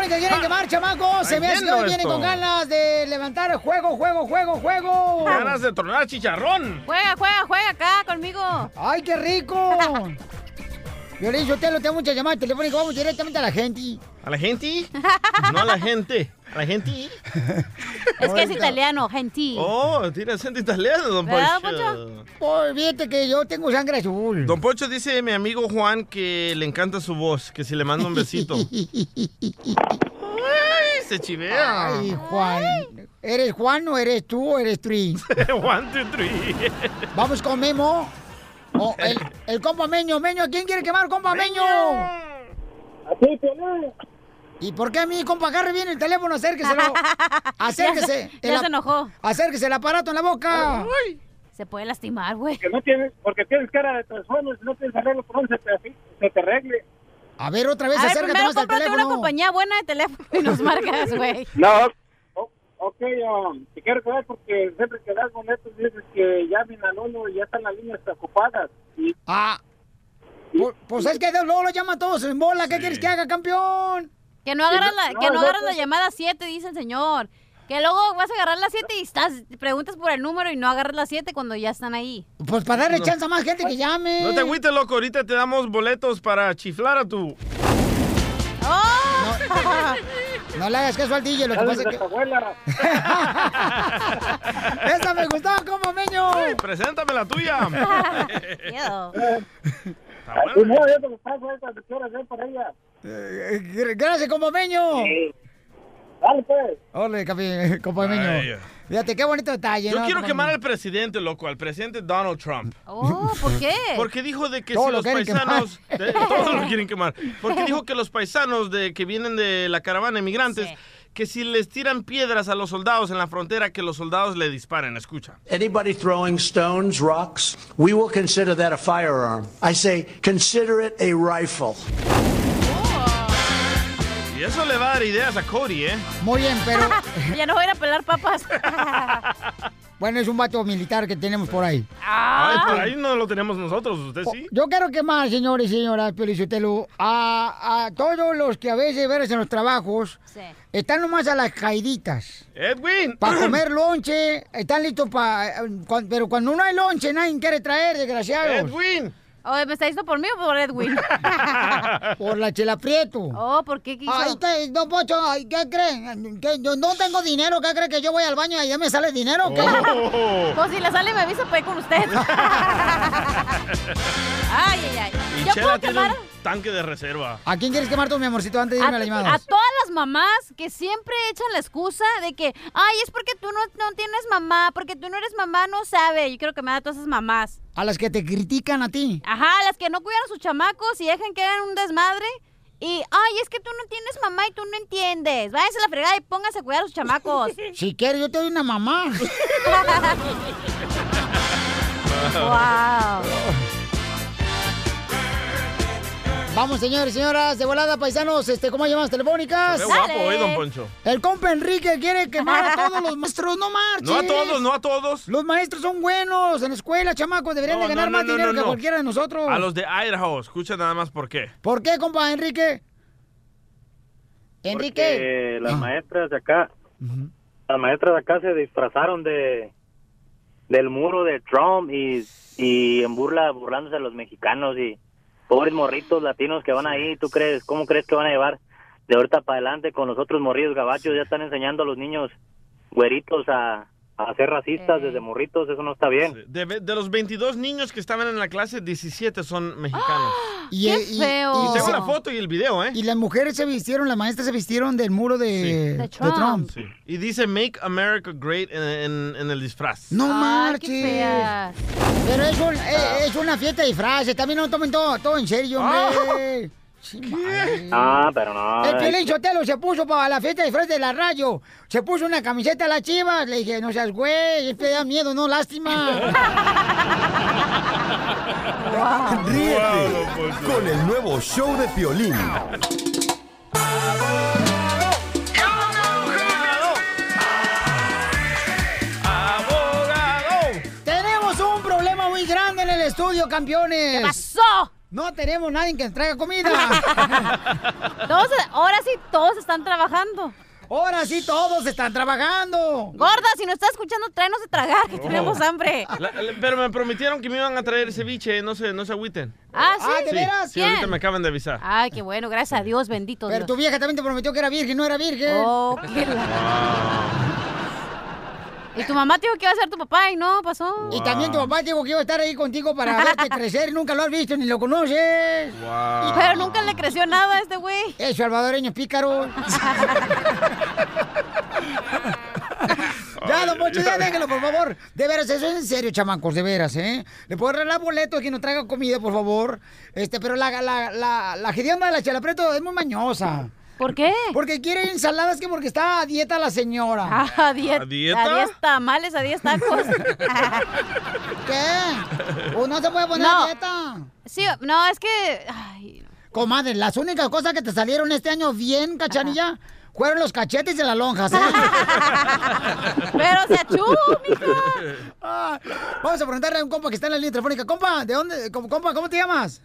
Que quieren quemar, chamacos. Se me hace que hoy vienen esto. con ganas de levantar juego, juego, juego, juego. Ganas de tronar chicharrón. Juega, juega, juega acá conmigo. ¡Ay, qué rico! *laughs* Violín, yo te lo tengo muchas llamadas telefónicas. Vamos directamente a la gente. ¿A la gente? *laughs* No a la gente. ¿A la gente? *laughs* Es que es italiano, gentil. Oh, tiene acento italiano, don ¿Verdad, Poncho. Pues fíjate que yo tengo sangre azul. Don Poncho dice mi amigo Juan que le encanta su voz, que si le manda un besito. *laughs* ¡Ay, se chivea! Ay, Juan. ¿Eres Juan o eres tú o eres Tri? One, two, three. Vamos con Memo. O el, el compa Meño. Meño, ¿quién quiere quemar, compa Meño? Aquí, ¿Y por qué a mí, compa, agarre bien el teléfono? Acérqueselo. Acérquese. *laughs* Ya se- ya se enojó. Acérquese el aparato en la boca. Se puede lastimar, güey. Que no tienes, porque tienes cara de transformers, no tienes arreglo por donde se te, se te arregle. A ver, otra vez, A ver, acércate primero más al cómprate una teléfono. compañía buena de teléfono y nos marcas, güey. No, ok, um, te quiero saber porque siempre que das boletos dices que ya llamen al uno y ya están las líneas ocupadas. Y Ah. Pues, pues es que luego lo llaman todos en bola. ¿Qué quieres que haga, campeón? Que no agarras la, que no no, agarras no. la llamada 7, dice el señor. Que luego vas a agarrar las 7 y estás, preguntas por el número y no agarras las 7 cuando ya están ahí. Pues para darle No. chance a más gente que llame. No te agüites, loco. Ahorita te damos boletos para chiflar a tu. *laughs* No le hagas caso al DJ, lo que pasa es que... *laughs* ¡Esa me gustó, como meño! Preséntame la tuya. *laughs* Para ella. Eh, Gracias, como meño. Dale, pues. Ole, capi- *laughs* compa Ay. meño. Fíjate, qué bonito detalle, Yo ¿no, quiero quemar al presidente, loco, al presidente Donald Trump. Oh, ¿por qué? *laughs* Porque dijo de que Todo si lo los paisanos... *laughs* de- todos lo quieren quemar. Porque dijo que los paisanos de que vienen de la caravana inmigrantes, que si les tiran piedras a los soldados en la frontera, que los soldados le disparen. Escucha. Anybody throwing stones, rocks, we will consider that a firearm. I say, consider it a rifle. Y eso le va a dar ideas a Cody, ¿eh? Muy bien, pero... *laughs* ya no voy a ir a pelar papas. *laughs* Bueno, es un vato militar que tenemos por ahí. Ay, por ahí no lo tenemos nosotros, usted sí. Yo quiero quemar, señores y señoras, Pelicotelo, a, a todos los que a veces veres en los trabajos están nomás a las caiditas. Edwin. Para *clears throat* comer lonche, están listos para... pero cuando no hay lonche, nadie quiere traer, desgraciados. Edwin. Oye, ¿me está diciendo por mí o por Edwin? *laughs* Por la chela prieto. Oh, ¿por qué quiso? Ay, te, don Pocho, ay, ¿qué creen? Que yo no tengo dinero, ¿qué creen que yo voy al baño y allá me sale dinero? o ¿Qué? Oh. Pues si le sale me avisa para ir con usted. *laughs* ay, ay, ay. Y Yo Chela puedo quemar tanque de reserva. ¿A quién quieres quemar tú, mi amorcito, antes de irme a a llamadas? todas las mamás que siempre echan la excusa de que, ay, es porque tú no, no tienes mamá, porque tú no eres mamá, no sabe. Yo creo que me da a todas esas mamás. A las que te critican a ti. Ajá, las que no cuidan a sus chamacos y dejan que hagan un desmadre. Y, ay, es que tú no tienes mamá y tú no entiendes. Váyanse a la fregada y pónganse a cuidar a sus chamacos. *laughs* Si quieres, yo te doy una mamá. *laughs* wow. *laughs* Vamos, señores y señoras, de volada, paisanos, este, ¿cómo hay llamadas telefónicas? Ve guapo hoy, don Poncho. El compa Enrique quiere quemar a todos los maestros, no marches. No a todos, no a todos. Los maestros son buenos en la escuela, chamacos, deberían No, de ganar no, no, más no, dinero no, que no. cualquiera de nosotros. A los de Idaho, escucha nada más por qué. ¿Por qué, compa Enrique? Enrique. Porque las maestras de acá, las maestras de acá se disfrazaron de del muro de Trump y, y en burla, burlándose de los mexicanos y pobres morritos latinos que van ahí, ¿tú crees? ¿Cómo crees que van a llevar de ahorita para adelante con los otros morridos gabachos? Ya están enseñando a los niños güeritos a, a ser racistas desde morritos, eso no está bien. De, de los 22 niños que estaban en la clase, 17 son mexicanos. *gasps* Y, ¡Qué y- feo! Y tengo la foto y el video, ¿eh? Y las mujeres se vistieron, las maestras se vistieron del muro de, de Trump. Sí. Y dice Make America Great en, en- en el disfraz. No marches. Pero es, un- eh, es una fiesta de disfraces. También no tomen todo, todo en serio, hombre. Madre. *laughs* Ah, pero no. El Piolín Sotelo se puso para la fiesta de disfraz de la radio. Se puso una camiseta a la chivas. Le dije, no seas güey, este da miedo, no lástima. *laughs* Ríete con el nuevo show de Piolín. Tenemos un problema muy grande en el estudio, campeones. ¿Qué pasó? No tenemos nadie que nos traiga comida. *laughs* Todos, ahora sí, todos están trabajando. Ahora sí, todos están trabajando. Gorda, si nos estás escuchando, tráenos de tragar, que tenemos hambre. La- la- pero me prometieron que me iban a traer ceviche, no se, no se agüiten. Ah, ¿sí? Ah, ¿de veras? Sí, ahorita me acaban de avisar. Ay, qué bueno, gracias a Dios, bendito Pero Dios. tu vieja también te prometió que era virgen, no era virgen. Oh, qué la- Y tu mamá te dijo que iba a ser tu papá y no pasó. Y también tu papá dijo que iba a estar ahí contigo para *laughs* verte crecer. Nunca lo has visto ni lo conoces. Pero nunca le creció nada a este güey. Es salvadoreño pícaro. *laughs* Ya, don Poncho, ya déjenlo, por favor. De veras, eso es en serio, chamacos, de veras, ¿eh? Le puedo regalar boletos que nos traiga comida, por favor. Este, pero la, la, la, la de la Chela Prieto es muy mañosa. ¿Por qué? Porque quiere ensaladas que porque está a dieta la señora. Ah, a dieta. ¿A dieta? A 10 tamales, a 10 tacos. *laughs* ¿Qué? ¿O no se puede poner No. a dieta? Sí, no, es que. Ay, Comadre, las únicas cosas que te salieron este año bien, cachanilla, fueron los cachetes de las lonjas, ¿eh? *laughs* Pero se achú, mija. Ah, vamos a preguntarle a un compa que está en la línea telefónica. Compa, ¿de dónde? Com- Compa, ¿cómo te llamas?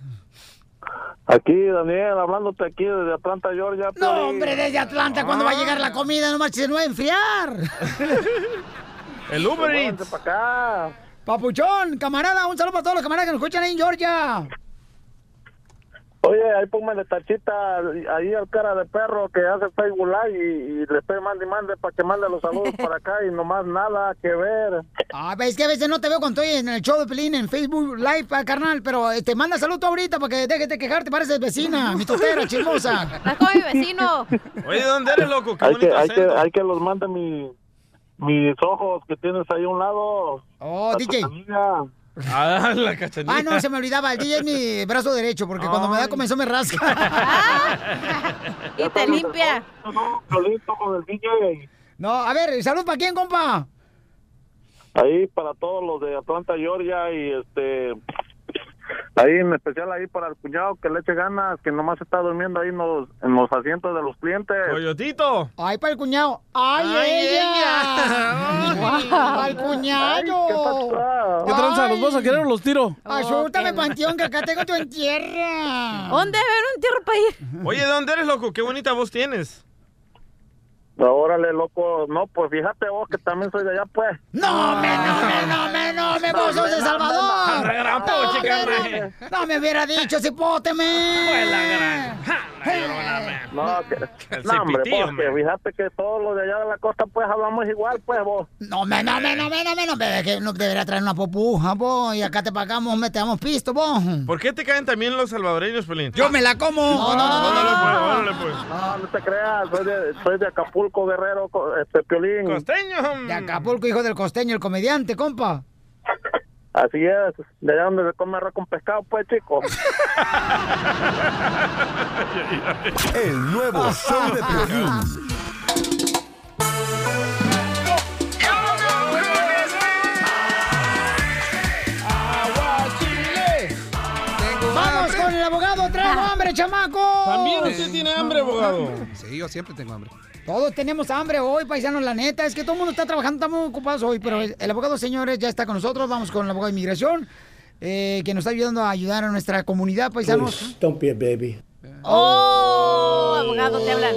Aquí, Daniel, hablándote aquí desde Atlanta, Georgia. No, hombre, desde Atlanta, ¿cuándo va a llegar la comida? No marches, se no va a enfriar. *laughs* El Uber pa' acá. Papuchón, camarada, un saludo para todos los camaradas que nos escuchan ahí en Georgia. Oye, ahí póngale tachita ahí al cara de perro que hace Facebook Live y, y le estoy mande y mande para que mande los saludos para acá y nomás nada que ver. *laughs* Ah, ves que a veces no te veo cuando estoy en el show de Pelín en Facebook Live, carnal, pero te manda saludo ahorita para que dejes de quejarte, pareces vecina, *laughs* mi totera, chismosa. Estás con mi vecino. Oye, ¿dónde eres, loco? Qué Hay que, hay, que, hay que los mande mi, mis ojos que tienes ahí a un lado. Oh, A DJ. *laughs* Ah, la cachanilla. Ah, no, se me olvidaba, el DJ es mi brazo derecho, porque cuando me da comenzó me rasca. *laughs* y te limpia. Con el DJ. No, a ver, salud para quién, compa. Ahí para todos los de Atlanta, Georgia y este ahí en especial ahí para el cuñado que le eche ganas, que nomás está durmiendo ahí en los, en los asientos de los clientes. Coyotito. Ay, para el cuñado. ¡Ay, Ay, ella! ella. ¡Al cuñado! ¿Qué tranza? ¿Los Ay. vas a querer o los tiro? Asúltame, panteón, que acá *laughs* tengo tu entierra. ¿Dónde ven un entierro para ir? Oye, ¿de dónde eres, loco? Qué bonita voz tienes. Órale, loco. No, pues fíjate vos que también soy de allá, pues. No, me, no, me, no, me, no, me, vos sos de Salvador. gran No, me, no, no hubiera dicho, cipóteme. No, que, no hombre, cipitío, vos, que fíjate que todos los de allá de la costa, pues hablamos igual, pues vos. No, me, no, me, no, me, no, me, no, me, que no debería traer una popuja, vos, y acá te pagamos, me te damos pisto, vos. ¿Por qué te caen también los salvadoreños, Pelín? Yo me la como. No, no, no, no, no. Órale, pues. No, no te creas, soy de, soy de Acapulco, Guerrero, este Piolín. Costeño. De Acapulco, hijo del costeño, el comediante, compa. *laughs* Así es, de allá donde se come arroz con pescado, pues, chico. *laughs* El nuevo show de Piolín. Vamos con el abogado, traigo hambre, chamaco. También usted tiene hambre, abogado. Sí, yo siempre tengo hambre. Todos tenemos hambre hoy, paisanos, la neta. Es que todo el mundo está trabajando, estamos ocupados hoy, pero el, el abogado, señores, ya está con nosotros. Vamos con el abogado de inmigración, eh, que nos está ayudando a ayudar a nuestra comunidad, paisanos. Don't be a baby. Oh, abogado, te hablan.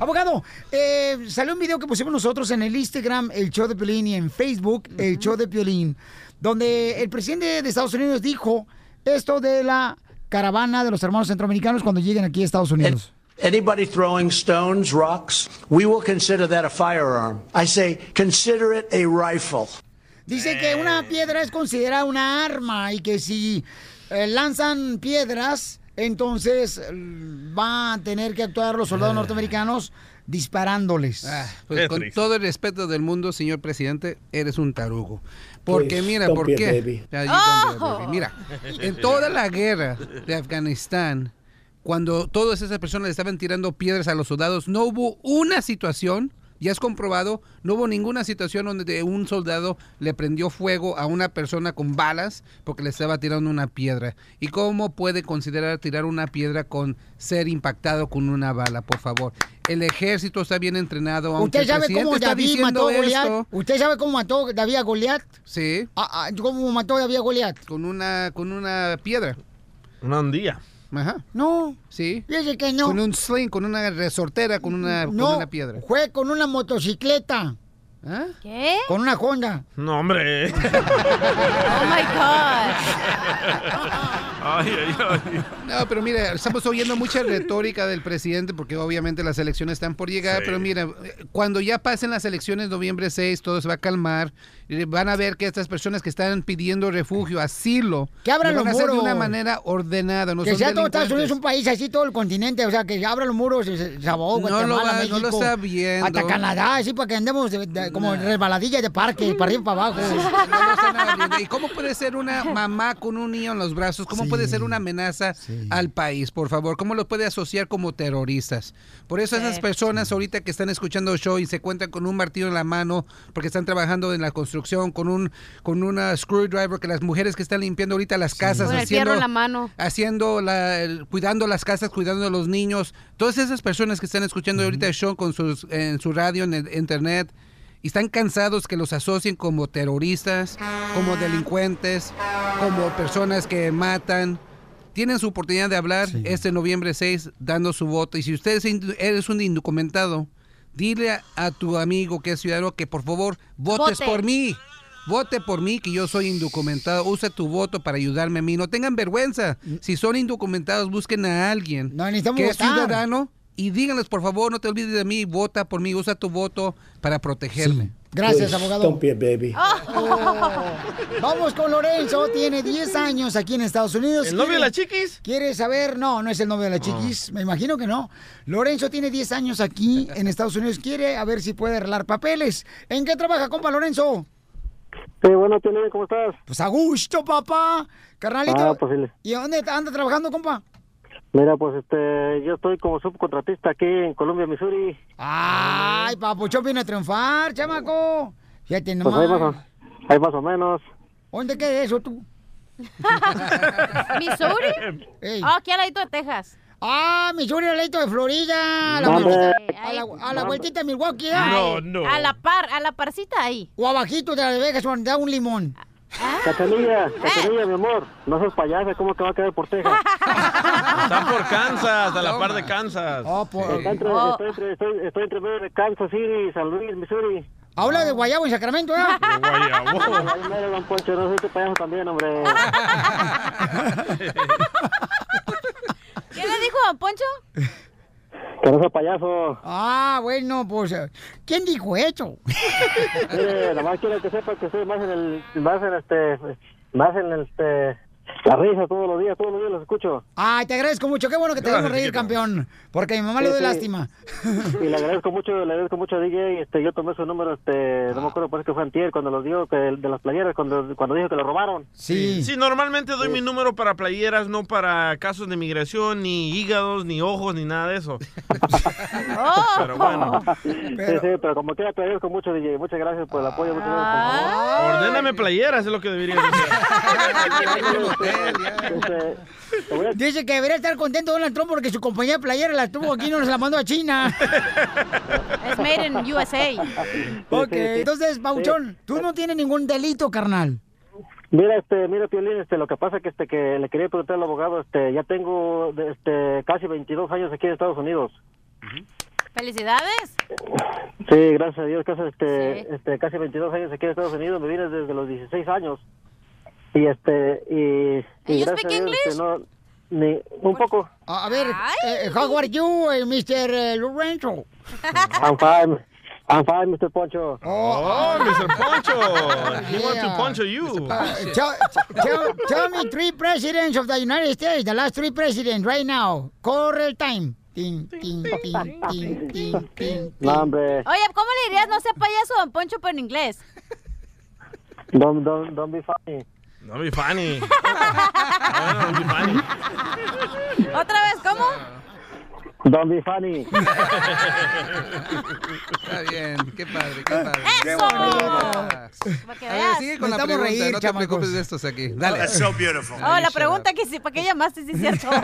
Abogado, eh, salió un video que pusimos nosotros en el Instagram, el show de Piolín, y en Facebook, el show de Piolín, donde el presidente de Estados Unidos dijo esto de la caravana de los hermanos centroamericanos cuando lleguen aquí a Estados Unidos. Anybody throwing stones, rocks, we will consider that a firearm. I say, consider it a rifle. Dice que una piedra es considerada una arma y que si eh, lanzan piedras, entonces eh, van a tener que actuar los soldados norteamericanos disparándoles. Pues con todo el respeto del mundo, señor presidente, eres un tarugo. Porque Please, mira, ¿por qué? Oh. Mira, en toda la guerra de Afganistán, cuando todas esas personas le estaban tirando piedras a los soldados, no hubo una situación, ya es comprobado, no hubo ninguna situación donde un soldado le prendió fuego a una persona con balas porque le estaba tirando una piedra. ¿Y cómo puede considerar tirar una piedra con ser impactado con una bala, por favor? El ejército está bien entrenado. aunque ¿Usted sabe cómo David mató a Goliat? esto- ¿Usted sabe cómo mató David a Goliat? Sí. Ah, ah, ¿Cómo mató David a Goliat? Con una, con una piedra. Una andía. Ajá. No. Sí. Dice que no. Con un sling, con una resortera, con una, con No, una piedra. fue con una motocicleta. ¿Ah? ¿Qué? Con una Honda. No, hombre. Oh my God. *laughs* Ay, ay, ay. No, pero mira, estamos oyendo mucha retórica del presidente porque obviamente las elecciones están por llegar, Sí. pero mira, cuando ya pasen las elecciones noviembre 6, todo se va a calmar, van a ver que estas personas que están pidiendo refugio, asilo, Que abran lo van a los hacer de una manera ordenada, no que son sea todo Estados Unidos un país así, todo el continente. O sea, que abran los muros, Sabor, No Guatemala, lo va- México. no lo está viendo. Hasta Canadá, así, para que andemos de- de- como resbaladillas de parque, para arriba y para abajo. No lo están abriendo. ¿Y cómo puede ser una mamá con un niño en los brazos? ¿Cómo puede ser una amenaza al país, por favor? ¿Cómo lo puede asociar como terroristas? Por eso esas personas ahorita que están escuchando el show y se cuentan con un martillo en la mano porque están trabajando en la construcción, con un con una screwdriver, que las mujeres que están limpiando ahorita las casas, haciendo, en la mano. haciendo la, el- cuidando las casas, cuidando a los niños, todas esas personas que están escuchando ahorita el show con sus, en su radio, en el internet, y están cansados que los asocien como terroristas, como delincuentes, como personas que matan. tienen su oportunidad de hablar este noviembre 6 dando su voto. Y si usted es un indocumentado, dile a, a tu amigo que es ciudadano que por favor votes Vote. por mí. Vote por mí, que yo soy indocumentado. Usa tu voto para ayudarme a mí. No tengan vergüenza. Si son indocumentados, busquen a alguien necesitamos que es votar. ciudadano y díganles, por favor, no te olvides de mí. Vota por mí. Usa tu voto para protegerme. Gracias, abogado. Don't be a baby. Oh. *laughs* Vamos con Lorenzo, tiene 10 años aquí en Estados Unidos. ¿El novio de la chiquis? ¿Quiere saber? No, no es el novio de la chiquis, me imagino que no. Lorenzo tiene 10 años aquí en Estados Unidos, quiere a ver si puede arreglar papeles. ¿En qué trabaja, compa Lorenzo? Sí, bueno, ¿cómo estás? Pues a gusto, papá. Carnalito. Ah, pues, sí. ¿Y dónde anda trabajando, compa? Mira, pues este, yo estoy como subcontratista aquí en Columbia, Missouri. Ay, papuchón viene a triunfar, chamaco. Fíjate Pues ahí más, nomás. o, ahí más o menos. ¿Dónde queda eso tú? *laughs* ¿Missouri? Oh, aquí al ladito de Texas. Ah, Missouri al ladito de Florida. A la, No, vueltita, a la, a la vueltita de Milwaukee. ¿eh? Ay, A la par, a la parcita ahí. O abajito de la de Vegas, donde da un limón. Cachanilla, Eh. Cachanilla, mi amor, no seas payasa, ¿cómo que va a quedar por Texas? *laughs* Está por Kansas, a la par de Kansas. Oh, Está entre- Oh. estoy, entre, estoy, estoy entre medio de Kansas City y San Luis, Missouri. Habla de Guayabo en Sacramento, ¿eh? *laughs* Ahí mero, don Poncho, no soy tu payaso también, hombre. *laughs* ¿Qué le dijo don Poncho? Sea payaso. Ah, bueno, pues, eh, ¿quién dijo eso? *laughs* Mire, nomás quiero que sepa que estoy más en el, más en este, más en este, la risa todos los días, todos los días los escucho. Ay, te agradezco mucho. Qué bueno que te debo reír, chiquito. campeón. Porque a mi mamá Sí, le doy sí. lástima. Y le *laughs* agradezco mucho, le agradezco mucho a DJ, este, yo tomé su número, este, no me acuerdo, parece que fue antier, cuando los dio, que, de las playeras, cuando, cuando dijo que lo robaron. Sí. Sí, normalmente doy mi número para playeras, no para casos de migración, ni hígados, ni ojos, ni nada de eso. *laughs* *laughs* Pero bueno. Sí, sí, pero como quiera te agradezco mucho, DJ, muchas gracias por el apoyo, muchas gracias, por favor. Ordéname playeras, es lo que debería Este, Dice que debería estar contento Donald Trump porque su compañía de playera la tuvo aquí y no se la mandó a China. Es made in USA. ok, entonces, Pauchón, tú no tienes ningún delito, carnal. Mira, este, mira, Piolín, este, lo que pasa que, este, que le quería preguntar al abogado, este, ya tengo, este, casi 22 años aquí en Estados Unidos. Felicidades. Sí, gracias a Dios, casi, este, este, casi 22 años aquí en Estados Unidos, me vine desde los 16 años. Y, este, y, y gracias speak a Dios, este, no, ni, un poco. A, a ver, eh, how are you, eh, Mr. eh, Lorenzo? *laughs* I'm fine. I'm fine, Mr. Poncho. Oh, Mr. Poncho. He wants to Yeah. poncho you. Uh, tell, tell, tell me three presidents of the United States, the last three presidents right now. Corre el time. Tin, tin, tin, tin, tin, tin. No, hombre, Oye, ¿cómo le dirías no sea payaso don Poncho pero en inglés? don't, don't, don't be funny. No be funny. Bueno, *laughs* don't be funny. ¿Otra vez cómo? Don't be funny. *laughs* Está bien, qué padre, qué padre. ¡Eso! A Para que ver, sigue con la Necesitamos pregunta, reír, no te chamacos. preocupes de estos aquí. Dale. That's so beautiful. Oh, la pregunta que sí, ¿para qué llamaste? Sí, es cierto. *laughs*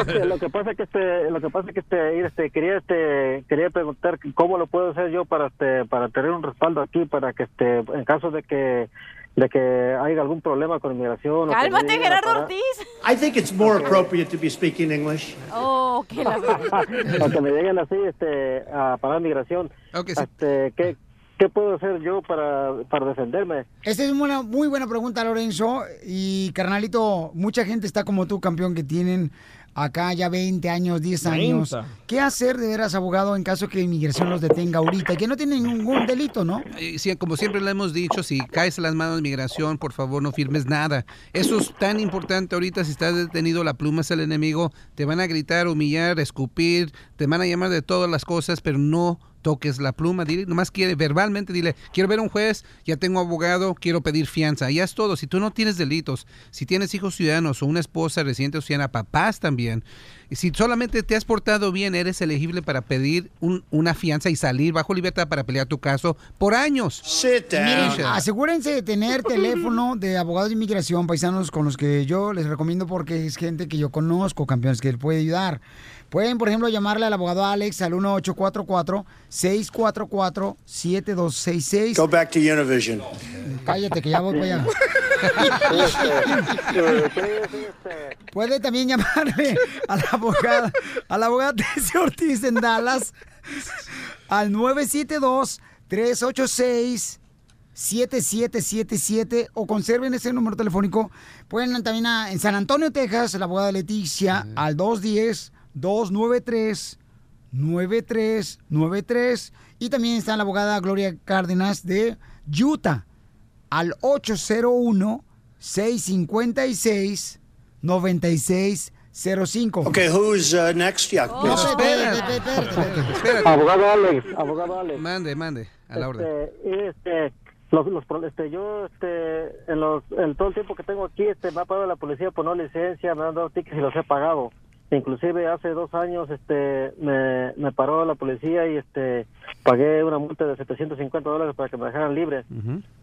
Este, lo que pasa que este lo que pasa que este, este quería este quería preguntar cómo lo puedo hacer yo para este para tener un respaldo aquí para que este en caso de que de que haya algún problema con inmigración o que Cálmate, lleguen a Gerardo Ortiz. I think it's more appropriate to be speaking English. Oh, que la *laughs* o que me lleguen así este a parar migración este qué qué puedo hacer yo para para defenderme Esta es una muy buena pregunta, Lorenzo. Y, carnalito, mucha gente está como tú, campeón, que tienen acá ya 20 años, 10 años. 30. ¿Qué hacer de veras, abogado, en caso que inmigración los detenga ahorita? Que no tienen ningún delito, ¿no? Sí, como siempre le hemos dicho, si caes en las manos de migración, por favor no firmes nada. Eso es tan importante ahorita, si estás detenido, la pluma es el enemigo, te van a gritar, humillar, escupir, te van a llamar de todas las cosas, pero no toques la pluma, dile, nomás quiere verbalmente, dile, quiero ver a un juez, ya tengo abogado, quiero pedir fianza, ya es todo. Si tú no tienes delitos, si tienes hijos ciudadanos o una esposa residente o ciudadana, papás también, y si solamente te has portado bien, eres elegible para pedir un- una fianza y salir bajo libertad para pelear tu caso por años. Sit Miren, asegúrense de tener teléfono de abogados de inmigración, paisanos, con los que yo les recomiendo porque es gente que yo conozco, campeones, que les puede ayudar. Pueden, por ejemplo, llamarle al abogado Alex al 1844-644-7266. Go back to Univision. Cállate, que ya voy para allá. *laughs* Puede también llamarle a la abogada, a la abogada Tessie Ortiz en Dallas al 972-386-7777 o conserven ese número telefónico. Pueden también a- en San Antonio, Texas, la abogada Leticia al 210-293-9393 y también está la abogada Gloria Cárdenas de Utah al 801-656-9605. Okay, who's uh, next? Yeah. Espera, espera, espera, Espérate. Abogado Alex, abogado Alex. Mande, mande, a la orden. Este, este, los, los, pro- este, yo, este, en, los, en todo el tiempo que tengo aquí, este, me ha pagado la policía por no licencia, me han dado tickets y los he pagado. Inclusive hace dos años, este, me, me paró la policía y, este, pagué una multa de 750 dólares para que me dejaran libre.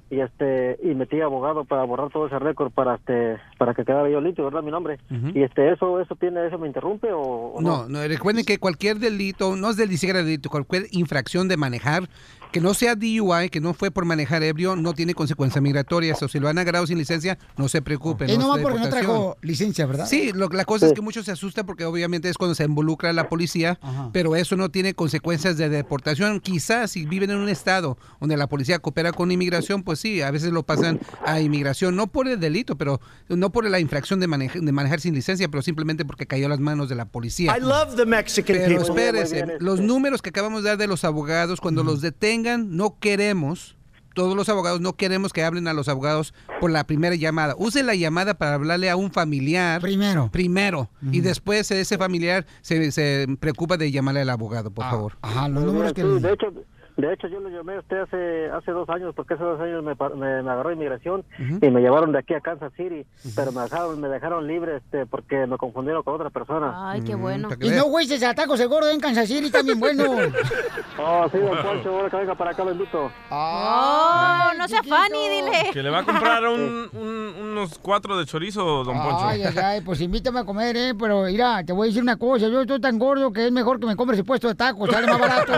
Y, este, y metí abogado para borrar todo ese récord para, este, para que quedara yo limpio, ¿verdad? Mi nombre. Y, este, eso, eso tiene, eso me interrumpe o, o No, no, recuerden que cualquier delito, no es del siquiera delito, cualquier infracción de manejar, que no sea DUI, que no fue por manejar ebrio, no tiene consecuencias migratorias. O si lo han agarrado sin licencia, no se preocupen. Es no nomás porque no trajo licencia, ¿verdad? Sí, lo- la cosa es que muchos se asustan porque obviamente es cuando se involucra la policía, Ajá. pero eso no tiene consecuencias de deportación. Quizás si viven en un estado donde la policía coopera con inmigración, pues sí, a veces lo pasan a inmigración, no por el delito, pero no por la infracción de, maneja- de manejar sin licencia, pero simplemente porque cayó a las manos de la policía. I love the Mexican Pero people. espérese, los números que acabamos de dar de los abogados, cuando los no queremos, todos los abogados, no queremos que hablen a los abogados por la primera llamada. Use la llamada para hablarle a un familiar. Primero. Primero. Y después ese familiar se, se preocupa de llamarle al abogado, por favor. Ajá, los números que... de hecho, de hecho yo lo llamé a usted hace hace dos años porque hace dos años me, me, me agarró inmigración y me llevaron de aquí a Kansas City, pero me dejaron me dejaron libre este porque me confundieron con otra persona. Ay, qué bueno. Y no, güey, se tacos el gordo en Kansas City también bueno. *laughs* *laughs* Oh, sí, don Poncho, ahora que venga para acá lo invito. Oh, no sea funny, dile. Que le va a comprar un- *laughs* un- unos cuatro de chorizo, don Poncho. Ay, ay, ay, pues invítame a comer, ¿eh? Pero mira, te voy a decir una cosa. Yo estoy tan gordo que es mejor que me compres el puesto de tacos. Sale más barato.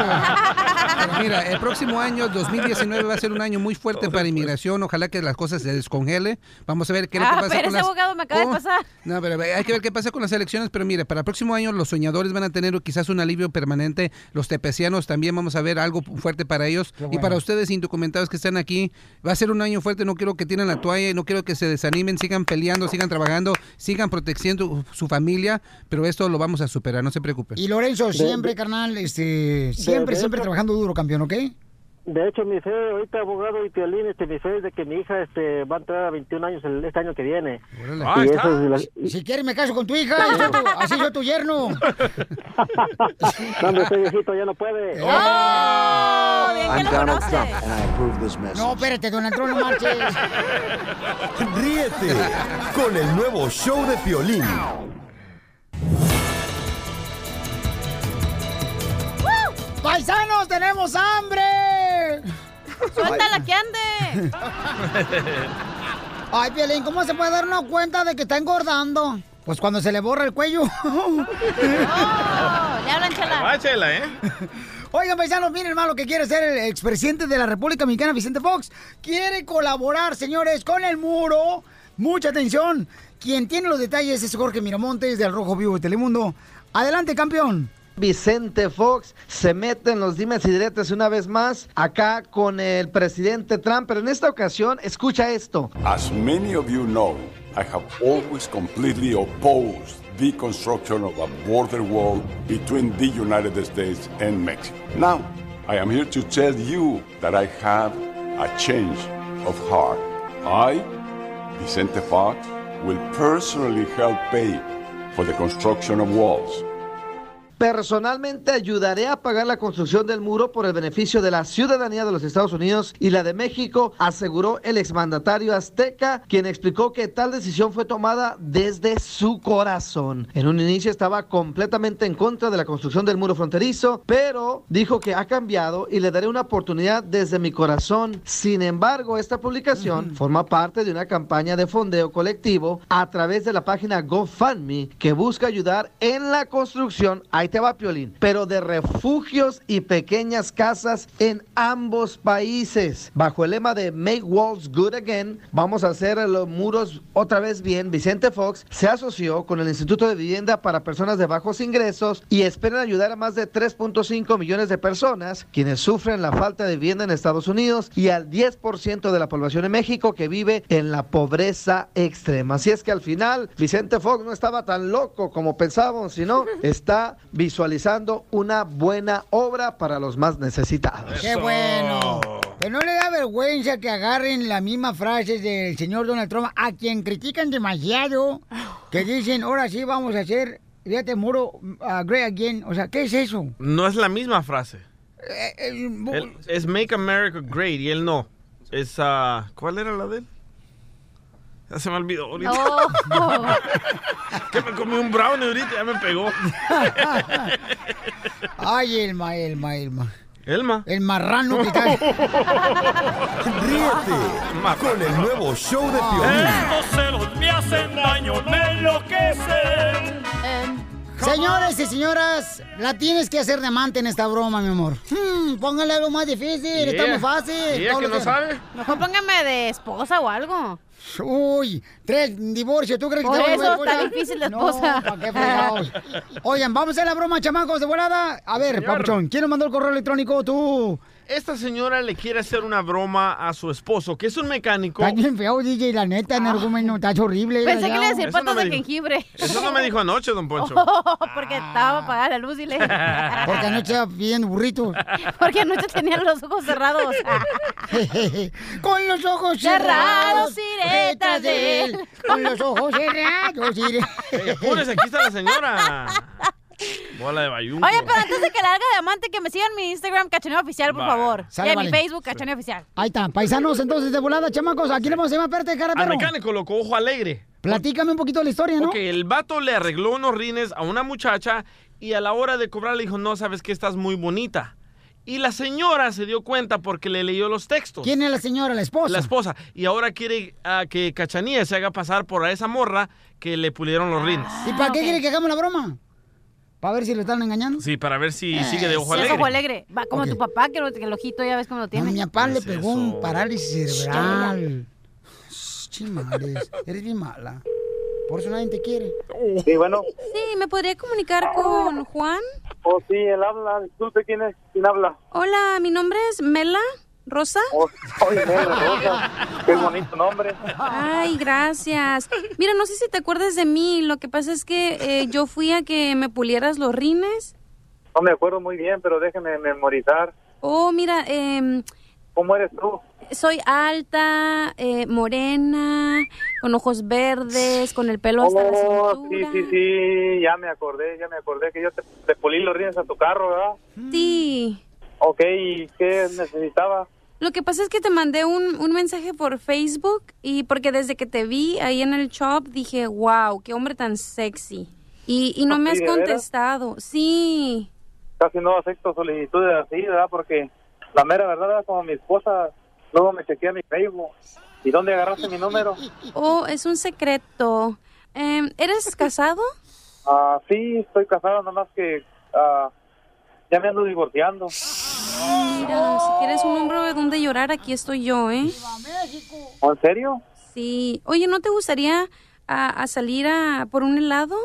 Mira, el próximo año, 2019, va a ser un año muy fuerte para inmigración. Ojalá que las cosas se descongele. Vamos a ver qué es lo que Ah, pasa pero con ese las... abogado me acaba de Oh, pasar. No, pero hay que ver qué pasa con las elecciones. Pero mire, para el próximo año los soñadores van a tener quizás un alivio permanente. Los tepecianos también vamos a ver algo fuerte para ellos. Y para ustedes indocumentados que están aquí, va a ser un año fuerte. No quiero que tiren la toalla y no quiero que se desanimen. Sigan peleando, sigan trabajando, sigan protegiendo su familia. Pero esto lo vamos a superar, no se preocupen. Y Lorenzo, siempre, carnal, este, siempre, de siempre trabajando duro, campeón, ¿ok? De hecho, mi fe, ahorita abogado y Piolín, este, mi fe es de que mi hija este, va a entrar a 21 años el, este año que viene. Ahí Y está. eso es la- Si quieres me caso con tu hija, y soy tu- *laughs* así soy tu yerno. No, hombre, este viejito ya no puede. ¡Oh! Bien que lo Donald conoce. Trump, and I approve this message. No, espérate, Donald Trump, no marches. Ríete con el nuevo show de Piolín. ¡Paisanos, tenemos hambre! Suéltala que ande. *laughs* Ay, Piolín, ¿cómo se puede dar una cuenta de que está engordando? Pues cuando se le borra el cuello. Oh, le hablan chela. Va, chela, ¿eh? *laughs* Oigan, paisanos, miren más lo que quiere hacer el expresidente de la República Mexicana, Vicente Fox. Quiere colaborar, señores, con el muro. Mucha atención. Quien tiene los detalles es Jorge Miramontes del Rojo Vivo de Telemundo. Adelante, campeón. Vicente Fox se mete en los dimes y diretes una vez más acá con el presidente Trump, pero en esta ocasión escucha esto. As many of you know, I have always completely opposed the construction of a border wall between the United States and Mexico. Now, I am here to tell you that I have a change of heart. I, Vicente Fox, will personally help pay for the construction of walls. Personalmente ayudaré a pagar la construcción del muro por el beneficio de la ciudadanía de los Estados Unidos y la de México, aseguró el exmandatario azteca, quien explicó que tal decisión fue tomada desde su corazón. En un inicio estaba completamente en contra de la construcción del muro fronterizo, pero dijo que ha cambiado y le daré una oportunidad desde mi corazón. Sin embargo, esta publicación forma parte de una campaña de fondeo colectivo a través de la página GoFundMe que busca ayudar en la construcción. Ahí te va Piolín, pero de refugios y pequeñas casas en ambos países. Bajo el lema de Make Walls Good Again, vamos a hacer los muros otra vez bien. Vicente Fox se asoció con el Instituto de Vivienda para Personas de Bajos Ingresos y esperan ayudar a más de 3.5 millones de personas quienes sufren la falta de vivienda en Estados Unidos y al 10% de la población en México que vive en la pobreza extrema. Así es que al final Vicente Fox no estaba tan loco como pensábamos, sino *laughs* está visualizando una buena obra para los más necesitados. ¡Qué bueno! Que no le da vergüenza que agarren la misma frase del señor Donald Trump, a quien critican demasiado, que dicen, ahora sí vamos a hacer, fíjate, muro, uh, great again. O sea, ¿qué es eso? No es la misma frase. Eh, el- Él- es Make America Great y él no. Es, ah, ¿cuál era la de él? Ya se me olvidó ahorita. *laughs* que me comí un brownie ahorita, ya me pegó. *laughs* Ay, Elma, Elma, Elma. Elma. El marrano que está... *laughs* Ríete con el nuevo show de Piolín. Estos celos me hacen daño, me enloquecen. Señores y señoras, la tienes que hacer de amante en esta broma, mi amor. Hmm, póngale algo más difícil, está muy fácil. ¿Y Todo que no sabe? Mejor póngame de esposa o algo. Uy, tres divorcios, ¿tú crees que Por te va a eso está difícil No, esposa. ¿pa' qué fregados? Oigan, vamos a hacer la broma, chamacos, de volada. A ver, Señor. Papuchón, ¿quién nos mandó el correo electrónico? Tú. Esta señora le quiere hacer una broma a su esposo, que es un mecánico. Está bien feo, DJ, la neta, en argumento, está horrible. Pensé que le iba a decía decir patas de jengibre. Eso no me dijo anoche, don Poncho. *laughs* porque estaba apagada la luz y le... *laughs* Porque anoche estaba pidiendo burritos. *laughs* Porque anoche tenía los ojos cerrados. Con los ojos Cerrados, cerrados, siretas de él. Con los ojos cerrados, iré. Ey, apúrese, aquí está la señora. Bola de bayunco. Oye, pero antes de que la haga de amante, que me sigan en mi Instagram, Cachaneo Oficial, por Va. favor. Sale, y en mi. Facebook, Cachaneo Oficial. Ahí está, paisanos, entonces, de volada, chamacos. Aquí le vamos a llamar, espérate, cara, Al perro. mecánico lo ojo alegre. Platícame un poquito la historia, ¿no? Ok, el vato le arregló unos rines a una muchacha y a la hora de cobrar le dijo, no, sabes que estás muy bonita. Y la señora se dio cuenta porque le leyó los textos. ¿Quién es la señora, la esposa? La esposa. Y ahora quiere ah, que Cachanía se haga pasar por a esa morra que le pulieron los rines. ¿Y para qué quiere que hagamos la broma? ¿Para ver si lo están engañando? Sí, para ver si sigue de ojo es alegre. ojo alegre. Va como tu papá, que, lo- que el ojito ya ves cómo lo tiene. mi papá le pegó un parálisis cerebral. Chimares, eres bien mala. Por eso nadie te quiere. Sí, bueno. Sí, ¿me podría comunicar con Juan? Oh, sí, él habla. Disculpe, ¿quién es? ¿Quién habla? Hola, mi nombre es Mela Rosa. Oh, Rosa. Qué bonito nombre. Ay, gracias. Mira, no sé si te acuerdas de mí. Lo que pasa es que eh, yo fui a que me pulieras los rines. No me acuerdo muy bien, pero déjeme memorizar. Oh, mira, em, ¿Cómo eres tú? soy alta, eh, morena, con ojos verdes, con el pelo hasta la Oh, cintura. sí, sí, sí, ya me acordé, ya me acordé que yo te, te pulí los rines a tu carro, ¿verdad? Sí. Ok, ¿y qué necesitaba? Lo que pasa es que te mandé un, un mensaje por Facebook y porque desde que te vi ahí en el shop dije, wow, qué hombre tan sexy. Y, y no me ¿Sí, has veras? contestado. Sí. Casi no acepto solicitudes así, ¿verdad? Porque la mera verdad, ¿verdad? como mi esposa luego me chequea mi Facebook. ¿Y dónde agarraste mi número? Oh, es un secreto. Em, ¿Eres *laughs* casado? Ah, sí, estoy casado, nomás que ah, ya me ando divorciando. Mira, si quieres un hombro de donde llorar, aquí estoy yo, ¿eh? ¿Oh, ¿En serio? Sí. Oye, ¿no te gustaría a, a salir a por un helado?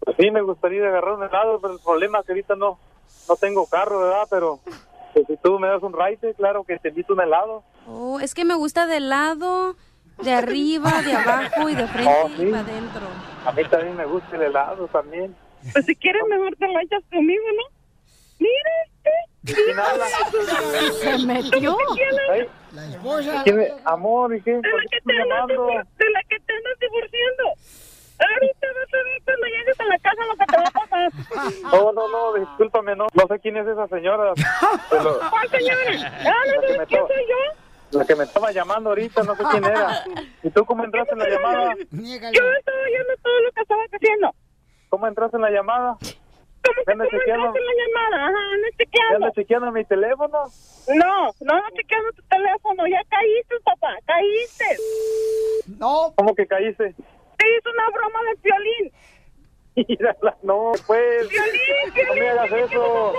Pues sí, me gustaría agarrar un helado, pero el problema es que ahorita no, no tengo carro, ¿verdad? Pero pues, si tú me das un ride, claro que te invito un helado. Oh, es que me gusta de lado, de arriba, de abajo y de *laughs* frente Oh, sí. y para adentro. A mí también me gusta el helado también. Pues si quieres mejor te lo echas conmigo, ¿no? Mira este. ¿Quién habla? Se metió. La esposa. ¿quién es? Amor, ¿y qué? De ¿Por la qué que estoy te andas llamando? de la que te andas divorciando. Ahorita vas a ver cuando llegues a la casa lo que te va a pasar. No, *laughs* no, no, discúlpame, no, no sé quién es esa señora. Pero *laughs* ¿Cuál señora? *laughs* Ah, ¿no La que me sabes quién soy yo? la que me estaba llamando ahorita, no sé quién era. ¿Y tú cómo entraste en la llamada? Yo estaba oyendo todo lo que estabas haciendo. ¿Cómo entraste en la llamada? ¿Cómo que Anda cómo chequeando, entraste en la llamada? Ajá, ¿Ya chequeando. anda chequeando mi teléfono? No, no anda chequeando tu teléfono. Ya caíste, papá, caíste. No. ¿Cómo que caíste? Te hizo una broma de violín. Mírala, no, pues. No me hagas eso.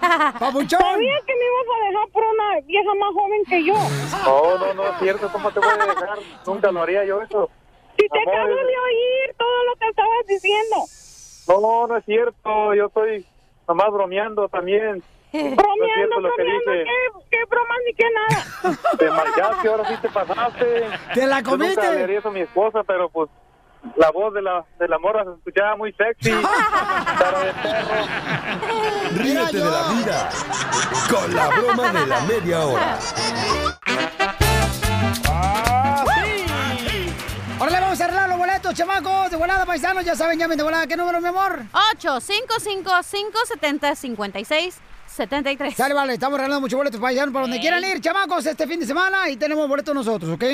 ¡Papuchón! Sabía que me ibas a dejar por una vieja más joven que yo. No, no, no es cierto. ¿Cómo te voy a dejar? Nunca lo haría yo eso. Si te Amor, acabo de oír todo lo que estabas diciendo. No, no es cierto. Yo estoy nomás bromeando también. *laughs* No es Bromeando, cierto lo que bromeando, dije. ¿qué, qué bromas ni qué nada. *laughs* Te marcaste, ahora sí te pasaste. ¿Te la Yo comiste? nunca le haría eso a mi esposa, pero pues la voz de la, de la morra se escuchaba muy sexy. *laughs* Cara de perro. Ríete de la vida con la broma de la media hora. Ahora le vamos a arreglar los boletos, chamacos. De volada, paisanos. Ya saben, llamen de volada. ¿Qué número, mi amor? 855-570-5673. Sale, vale. Estamos regalando muchos boletos paisanos para donde quieran ir, chamacos, este fin de semana. Y tenemos boletos nosotros, ¿ok?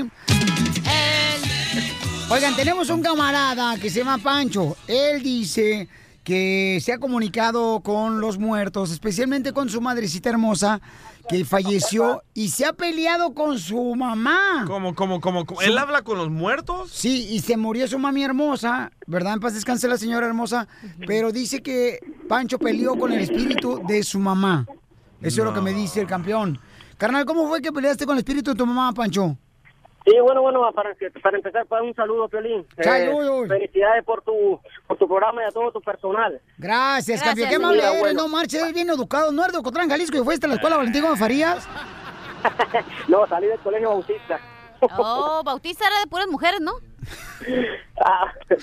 Oigan, tenemos un camarada que se llama Pancho. Él dice que se ha comunicado con los muertos, especialmente con su madrecita hermosa, que falleció y se ha peleado con su mamá. ¿Cómo, cómo, cómo? cómo? ¿Él habla con los muertos? Sí, y se murió su mami hermosa, ¿verdad? En paz descanse la señora hermosa, pero dice que Pancho peleó con el espíritu de su mamá. Eso es lo que me dice el campeón. Carnal, ¿cómo fue que peleaste con el espíritu de tu mamá, Pancho? Sí, bueno, bueno, para, para empezar, pues, un saludo, Piolín. Eh, Saludos. felicidades por tu, por tu programa y a todo tu personal. Gracias, campeón. Qué amable eres, bueno. no marches, eres bien educado. ¿No eres de Ocotlán, Jalisco y fuiste a la escuela Valentín Gómez Farías? *laughs* No, salí del colegio Bautista. Oh, Bautista era de puras mujeres, ¿no?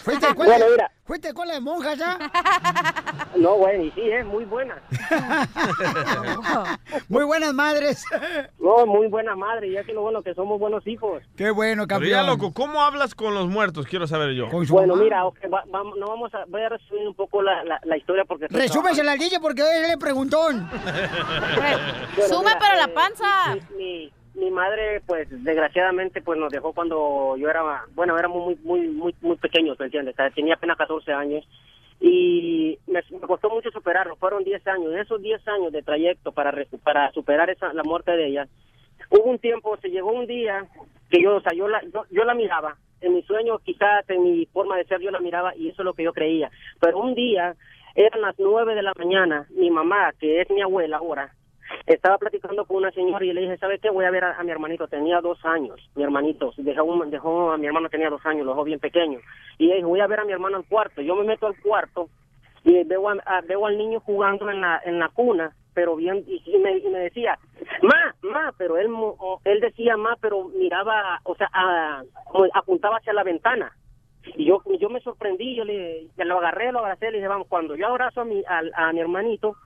¿Fuiste a escuela, Bueno, mira. ¿Fuiste a escuela de monjas ya? No, bueno, y sí, es muy buena. *laughs* Muy buenas madres. No, muy buena madre, y es que lo bueno que somos buenos hijos. Qué bueno, Pero ya, campeón. loco, ¿cómo hablas con los muertos? Quiero saber yo. Bueno, mira, ok, va- vamos- no vamos a, voy a resumir un poco la, la, la historia porque... Resúmesela al DJ porque él le preguntón. Bueno, Suma, mira, pero la eh, panza. Mi, mi, mi madre, pues, desgraciadamente, pues, nos dejó cuando yo era, bueno, éramos muy, muy, muy, muy pequeños, ¿me entiendes? Tenía apenas 14 años y me, me costó mucho superarlo. Fueron 10 años. Esos 10 años de trayecto para, para superar esa, la muerte de ella, hubo un tiempo, se llegó un día que yo, o sea, yo la, yo, yo la miraba. En mi sueño, quizás en mi forma de ser, yo la miraba y eso es lo que yo creía. Pero un día, eran las 9 de la mañana, mi mamá, que es mi abuela ahora, estaba platicando con una señora y le dije, ¿sabe qué? Voy a ver a, a mi hermanito. Tenía dos años, mi hermanito. Dejó, dejó a mi hermano, tenía dos años, lo dejó bien pequeño. Y ella dijo, voy a ver a mi hermano al cuarto. Yo me meto al cuarto y veo, a- a- veo al niño jugando en la, en la cuna, pero bien, y, me, y me decía, ma, ma, pero él, él decía ma, pero miraba, o sea, a- apuntaba hacia la ventana. Y yo, yo me sorprendí, yo le, le lo agarré, lo abracé, le dije, vamos, cuando yo abrazo a mi, al- a mi hermanito,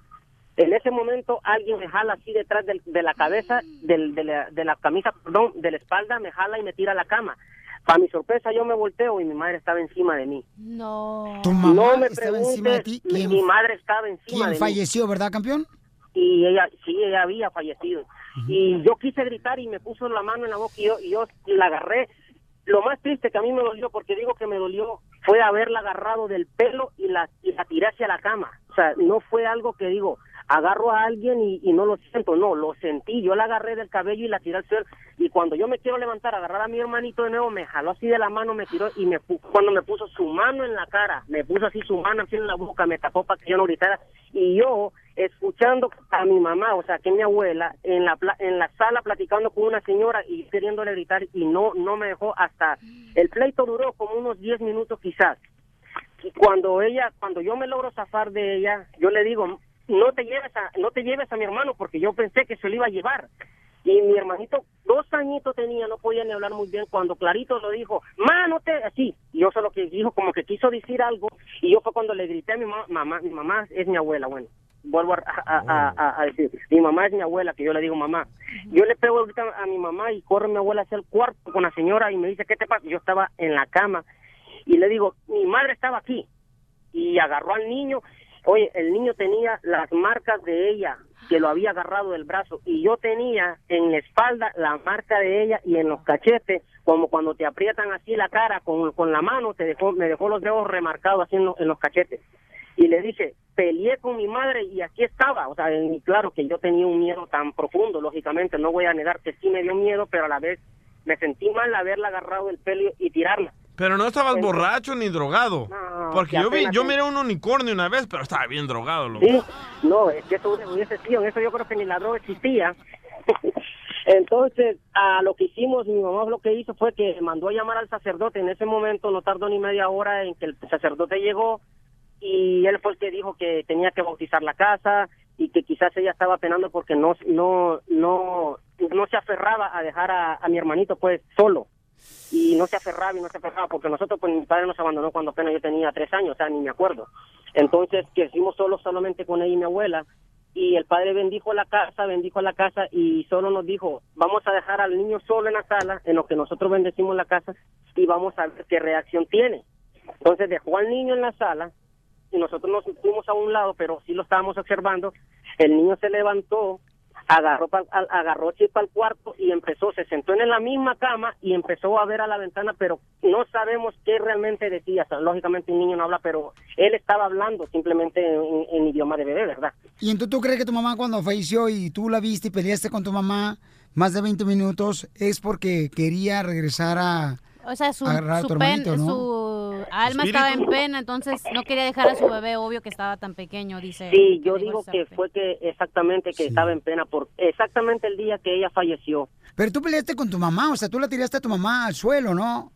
en ese momento alguien me jala así detrás del- de la cabeza, del, de, la, de la camisa, perdón, de la espalda, me jala y me tira a la cama. Para mi sorpresa yo me volteo y mi madre estaba encima de mí. No. Tu mamá no me estaba encima de ti. mi- ¿Quién, mi madre estaba encima quién de mí. falleció, verdad, campeón? y ella sí ella había fallecido y yo quise gritar y me puso la mano en la boca y yo, y yo la agarré lo más triste que a mí me dolió porque digo que me dolió fue haberla agarrado del pelo y la y la tiré hacia la cama o sea no fue algo que digo agarro a alguien y, no lo siento no lo sentí yo la agarré del cabello y la tiré al suelo y cuando yo me quiero levantar agarrar a mi hermanito de nuevo me jaló así de la mano me tiró y me cuando me puso su mano en la cara me puso así su mano así en la boca me tapó para que yo no gritara y yo escuchando a mi mamá, o sea, que mi abuela, en la pla- en la sala platicando con una señora y queriéndole gritar y no no me dejó hasta el pleito duró como unos 10 minutos quizás. Y cuando ella, cuando yo me logro zafar de ella, yo le digo, no te lleves a, no te lleves a mi hermano porque yo pensé que se lo iba a llevar. Y mi hermanito, dos añitos tenía, no podía ni hablar muy bien, cuando clarito lo dijo, ma, no te, así, y yo solo que dijo, como que quiso decir algo, y yo fue cuando le grité a mi ma- mamá, mi mamá es mi abuela, bueno, vuelvo a decir, mi mamá es mi abuela, que yo le digo mamá. Yo le pego ahorita a mi mamá y corre mi abuela hacia el cuarto con la señora y me dice, ¿qué te pasa? Yo estaba en la cama y le digo, mi madre estaba aquí y agarró al niño. Oye, el niño tenía las marcas de ella, que lo había agarrado del brazo, y yo tenía en la espalda la marca de ella y en los cachetes, como cuando te aprietan así la cara con, con la mano, te dejó, me dejó los dedos remarcados así en, en los cachetes. Y le dije, peleé con mi madre y aquí estaba. O sea, y claro que yo tenía un miedo tan profundo, lógicamente, no voy a negar que sí me dio miedo, pero a la vez me sentí mal haberla agarrado el pelo y tirarla. Pero no estabas borracho ni drogado. Porque que yo vi, yo miré un unicornio una vez, pero estaba bien drogado, loco. Sí, no, es que eso hubiese sido, en eso yo creo que ni la droga existía. *laughs* Entonces, a lo que hicimos, mi mamá lo que hizo fue que mandó a llamar al sacerdote. En ese momento no tardó ni media hora en que el sacerdote llegó y él fue el que dijo que tenía que bautizar la casa y que quizás ella estaba penando porque no no no no se aferraba a dejar a, a mi hermanito pues solo y no se aferraba y no se aferraba porque nosotros pues mi padre nos abandonó cuando apenas yo tenía tres años o sea ni me acuerdo entonces crecimos solos solamente con ella y mi abuela y el padre bendijo la casa bendijo la casa y solo nos dijo vamos a dejar al niño solo en la sala en lo que nosotros bendecimos la casa y vamos a ver qué reacción tiene entonces dejó al niño en la sala y nosotros nos fuimos a un lado, pero sí lo estábamos observando. El niño se levantó, agarró pa- al- agarró chip al cuarto y empezó, se sentó en la misma cama y empezó a ver a la ventana, pero no sabemos qué realmente decía. O sea, lógicamente un niño no habla, pero él estaba hablando simplemente en, en idioma de bebé, ¿verdad? ¿Y entonces tú crees que tu mamá cuando falleció y tú la viste y peleaste con tu mamá más de 20 minutos es porque quería regresar a... O sea, su, Agarrar a su, tu pen- ¿no? su alma espíritu. estaba en pena, entonces no quería dejar a su bebé, obvio que estaba tan pequeño, dice. Sí, yo digo que fue que exactamente que estaba en pena por exactamente el día que ella falleció. Pero tú peleaste con tu mamá, o sea, tú la tiraste a tu mamá al suelo, ¿no?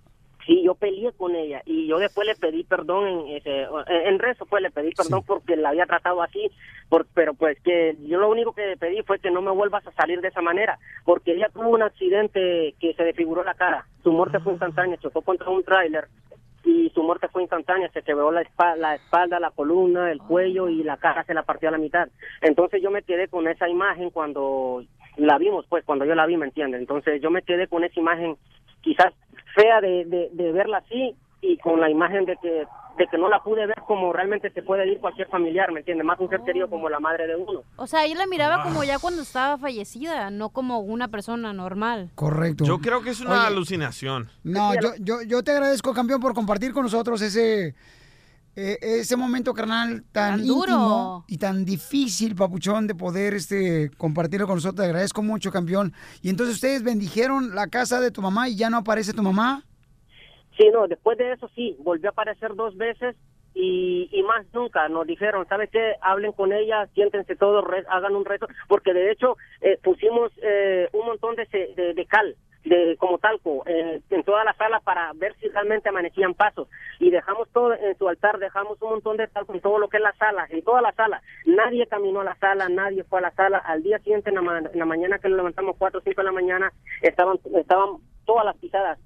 Sí, yo peleé con ella y yo después le pedí perdón en ese, en, rezo, pues le pedí perdón porque la había tratado así, por, pero pues que yo lo único que pedí fue que no me vuelvas a salir de esa manera, porque ella tuvo un accidente que se desfiguró la cara, su muerte fue instantánea, chocó contra un tráiler y su muerte fue instantánea, se quebró la espalda, la espalda, la columna, el cuello y la cara se la partió a la mitad. Entonces yo me quedé con esa imagen cuando la vimos, pues cuando yo la vi, ¿me entiendes? Entonces yo me quedé con esa imagen quizás fea de, de, de verla así y con la imagen de que de que no la pude ver como realmente se puede ir cualquier familiar, ¿me entiendes? Más un ser querido como la madre de uno. O sea, ella la miraba como ya cuando estaba fallecida, no como una persona normal. Correcto. Yo creo que es una Oye, alucinación. No, yo, yo, yo te agradezco, campeón, por compartir con nosotros ese, eh, ese momento, carnal, tan, Tan duro. íntimo y tan difícil, papuchón, de poder este, compartirlo con nosotros. Te agradezco mucho, campeón. Y entonces ustedes bendijeron la casa de tu mamá y ya no aparece tu mamá. Sí, no, después de eso sí, volvió a aparecer dos veces y, más nunca. Nos dijeron, ¿sabe qué? Hablen con ella, siéntense todos, re- hagan un reto, porque de hecho eh, pusimos eh, un montón de, de, de cal, de como talco, en toda la sala para ver si realmente amanecían pasos. Y dejamos todo en su altar, dejamos un montón de talco en todo lo que es la sala, en toda la sala. Nadie caminó a la sala, nadie fue a la sala. Al día siguiente, en la, en la mañana que nos levantamos, 4 o 5 de la mañana, estaban, estaban todas las pisadas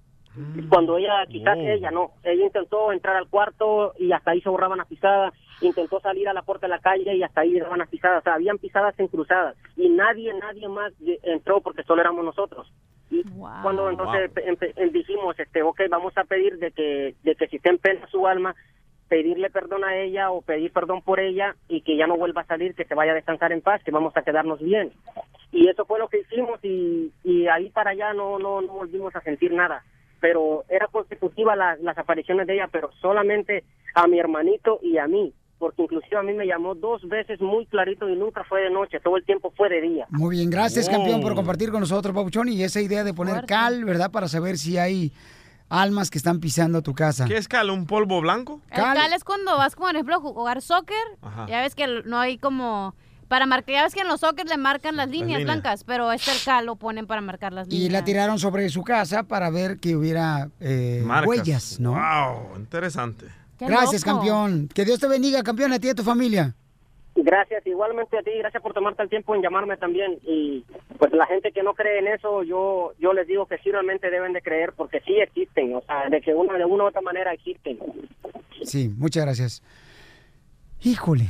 cuando ella, quizás ella no, ella intentó entrar al cuarto y hasta ahí se borraban las pisadas, intentó salir a la puerta de la calle y hasta ahí daban las pisadas, o sea, habían pisadas en cruzadas y nadie, nadie más entró porque solo éramos nosotros. Y cuando entonces em- dijimos, este, ok, vamos a pedir de que, de que si está en pena su alma, pedirle perdón a ella o pedir perdón por ella y que ya no vuelva a salir, que se vaya a descansar en paz, que vamos a quedarnos bien. Y eso fue lo que hicimos y, y ahí para allá no, no, no volvimos a sentir nada. Pero era consecutiva la- las apariciones de ella, pero solamente a mi hermanito y a mí, porque inclusive a mí me llamó dos veces muy clarito y nunca fue de noche, todo el tiempo fue de día. Muy bien, gracias, campeón, por compartir con nosotros, papuchón, y esa idea de poner cal, ¿verdad? Para saber si hay almas que están pisando tu casa. ¿Qué es cal? ¿Un polvo blanco? El cal es cuando vas, como por ejemplo, a jugar soccer. Ajá. Ya ves que no hay como... Para marcar, ya ves que en los soccer le marcan las líneas líneas. blancas, pero este cal lo ponen para marcar las líneas. Y la tiraron sobre su casa para ver que hubiera eh, huellas, ¿no? Wow, interesante. Gracias, campeón. Que Dios te bendiga, campeón, a ti y a tu familia. Gracias, igualmente a ti, gracias por tomarte el tiempo en llamarme también. Y pues la gente que no cree en eso, yo yo les digo que sí realmente deben de creer porque sí existen, o sea, de que una de una u otra manera existen. Sí, muchas gracias. Híjole.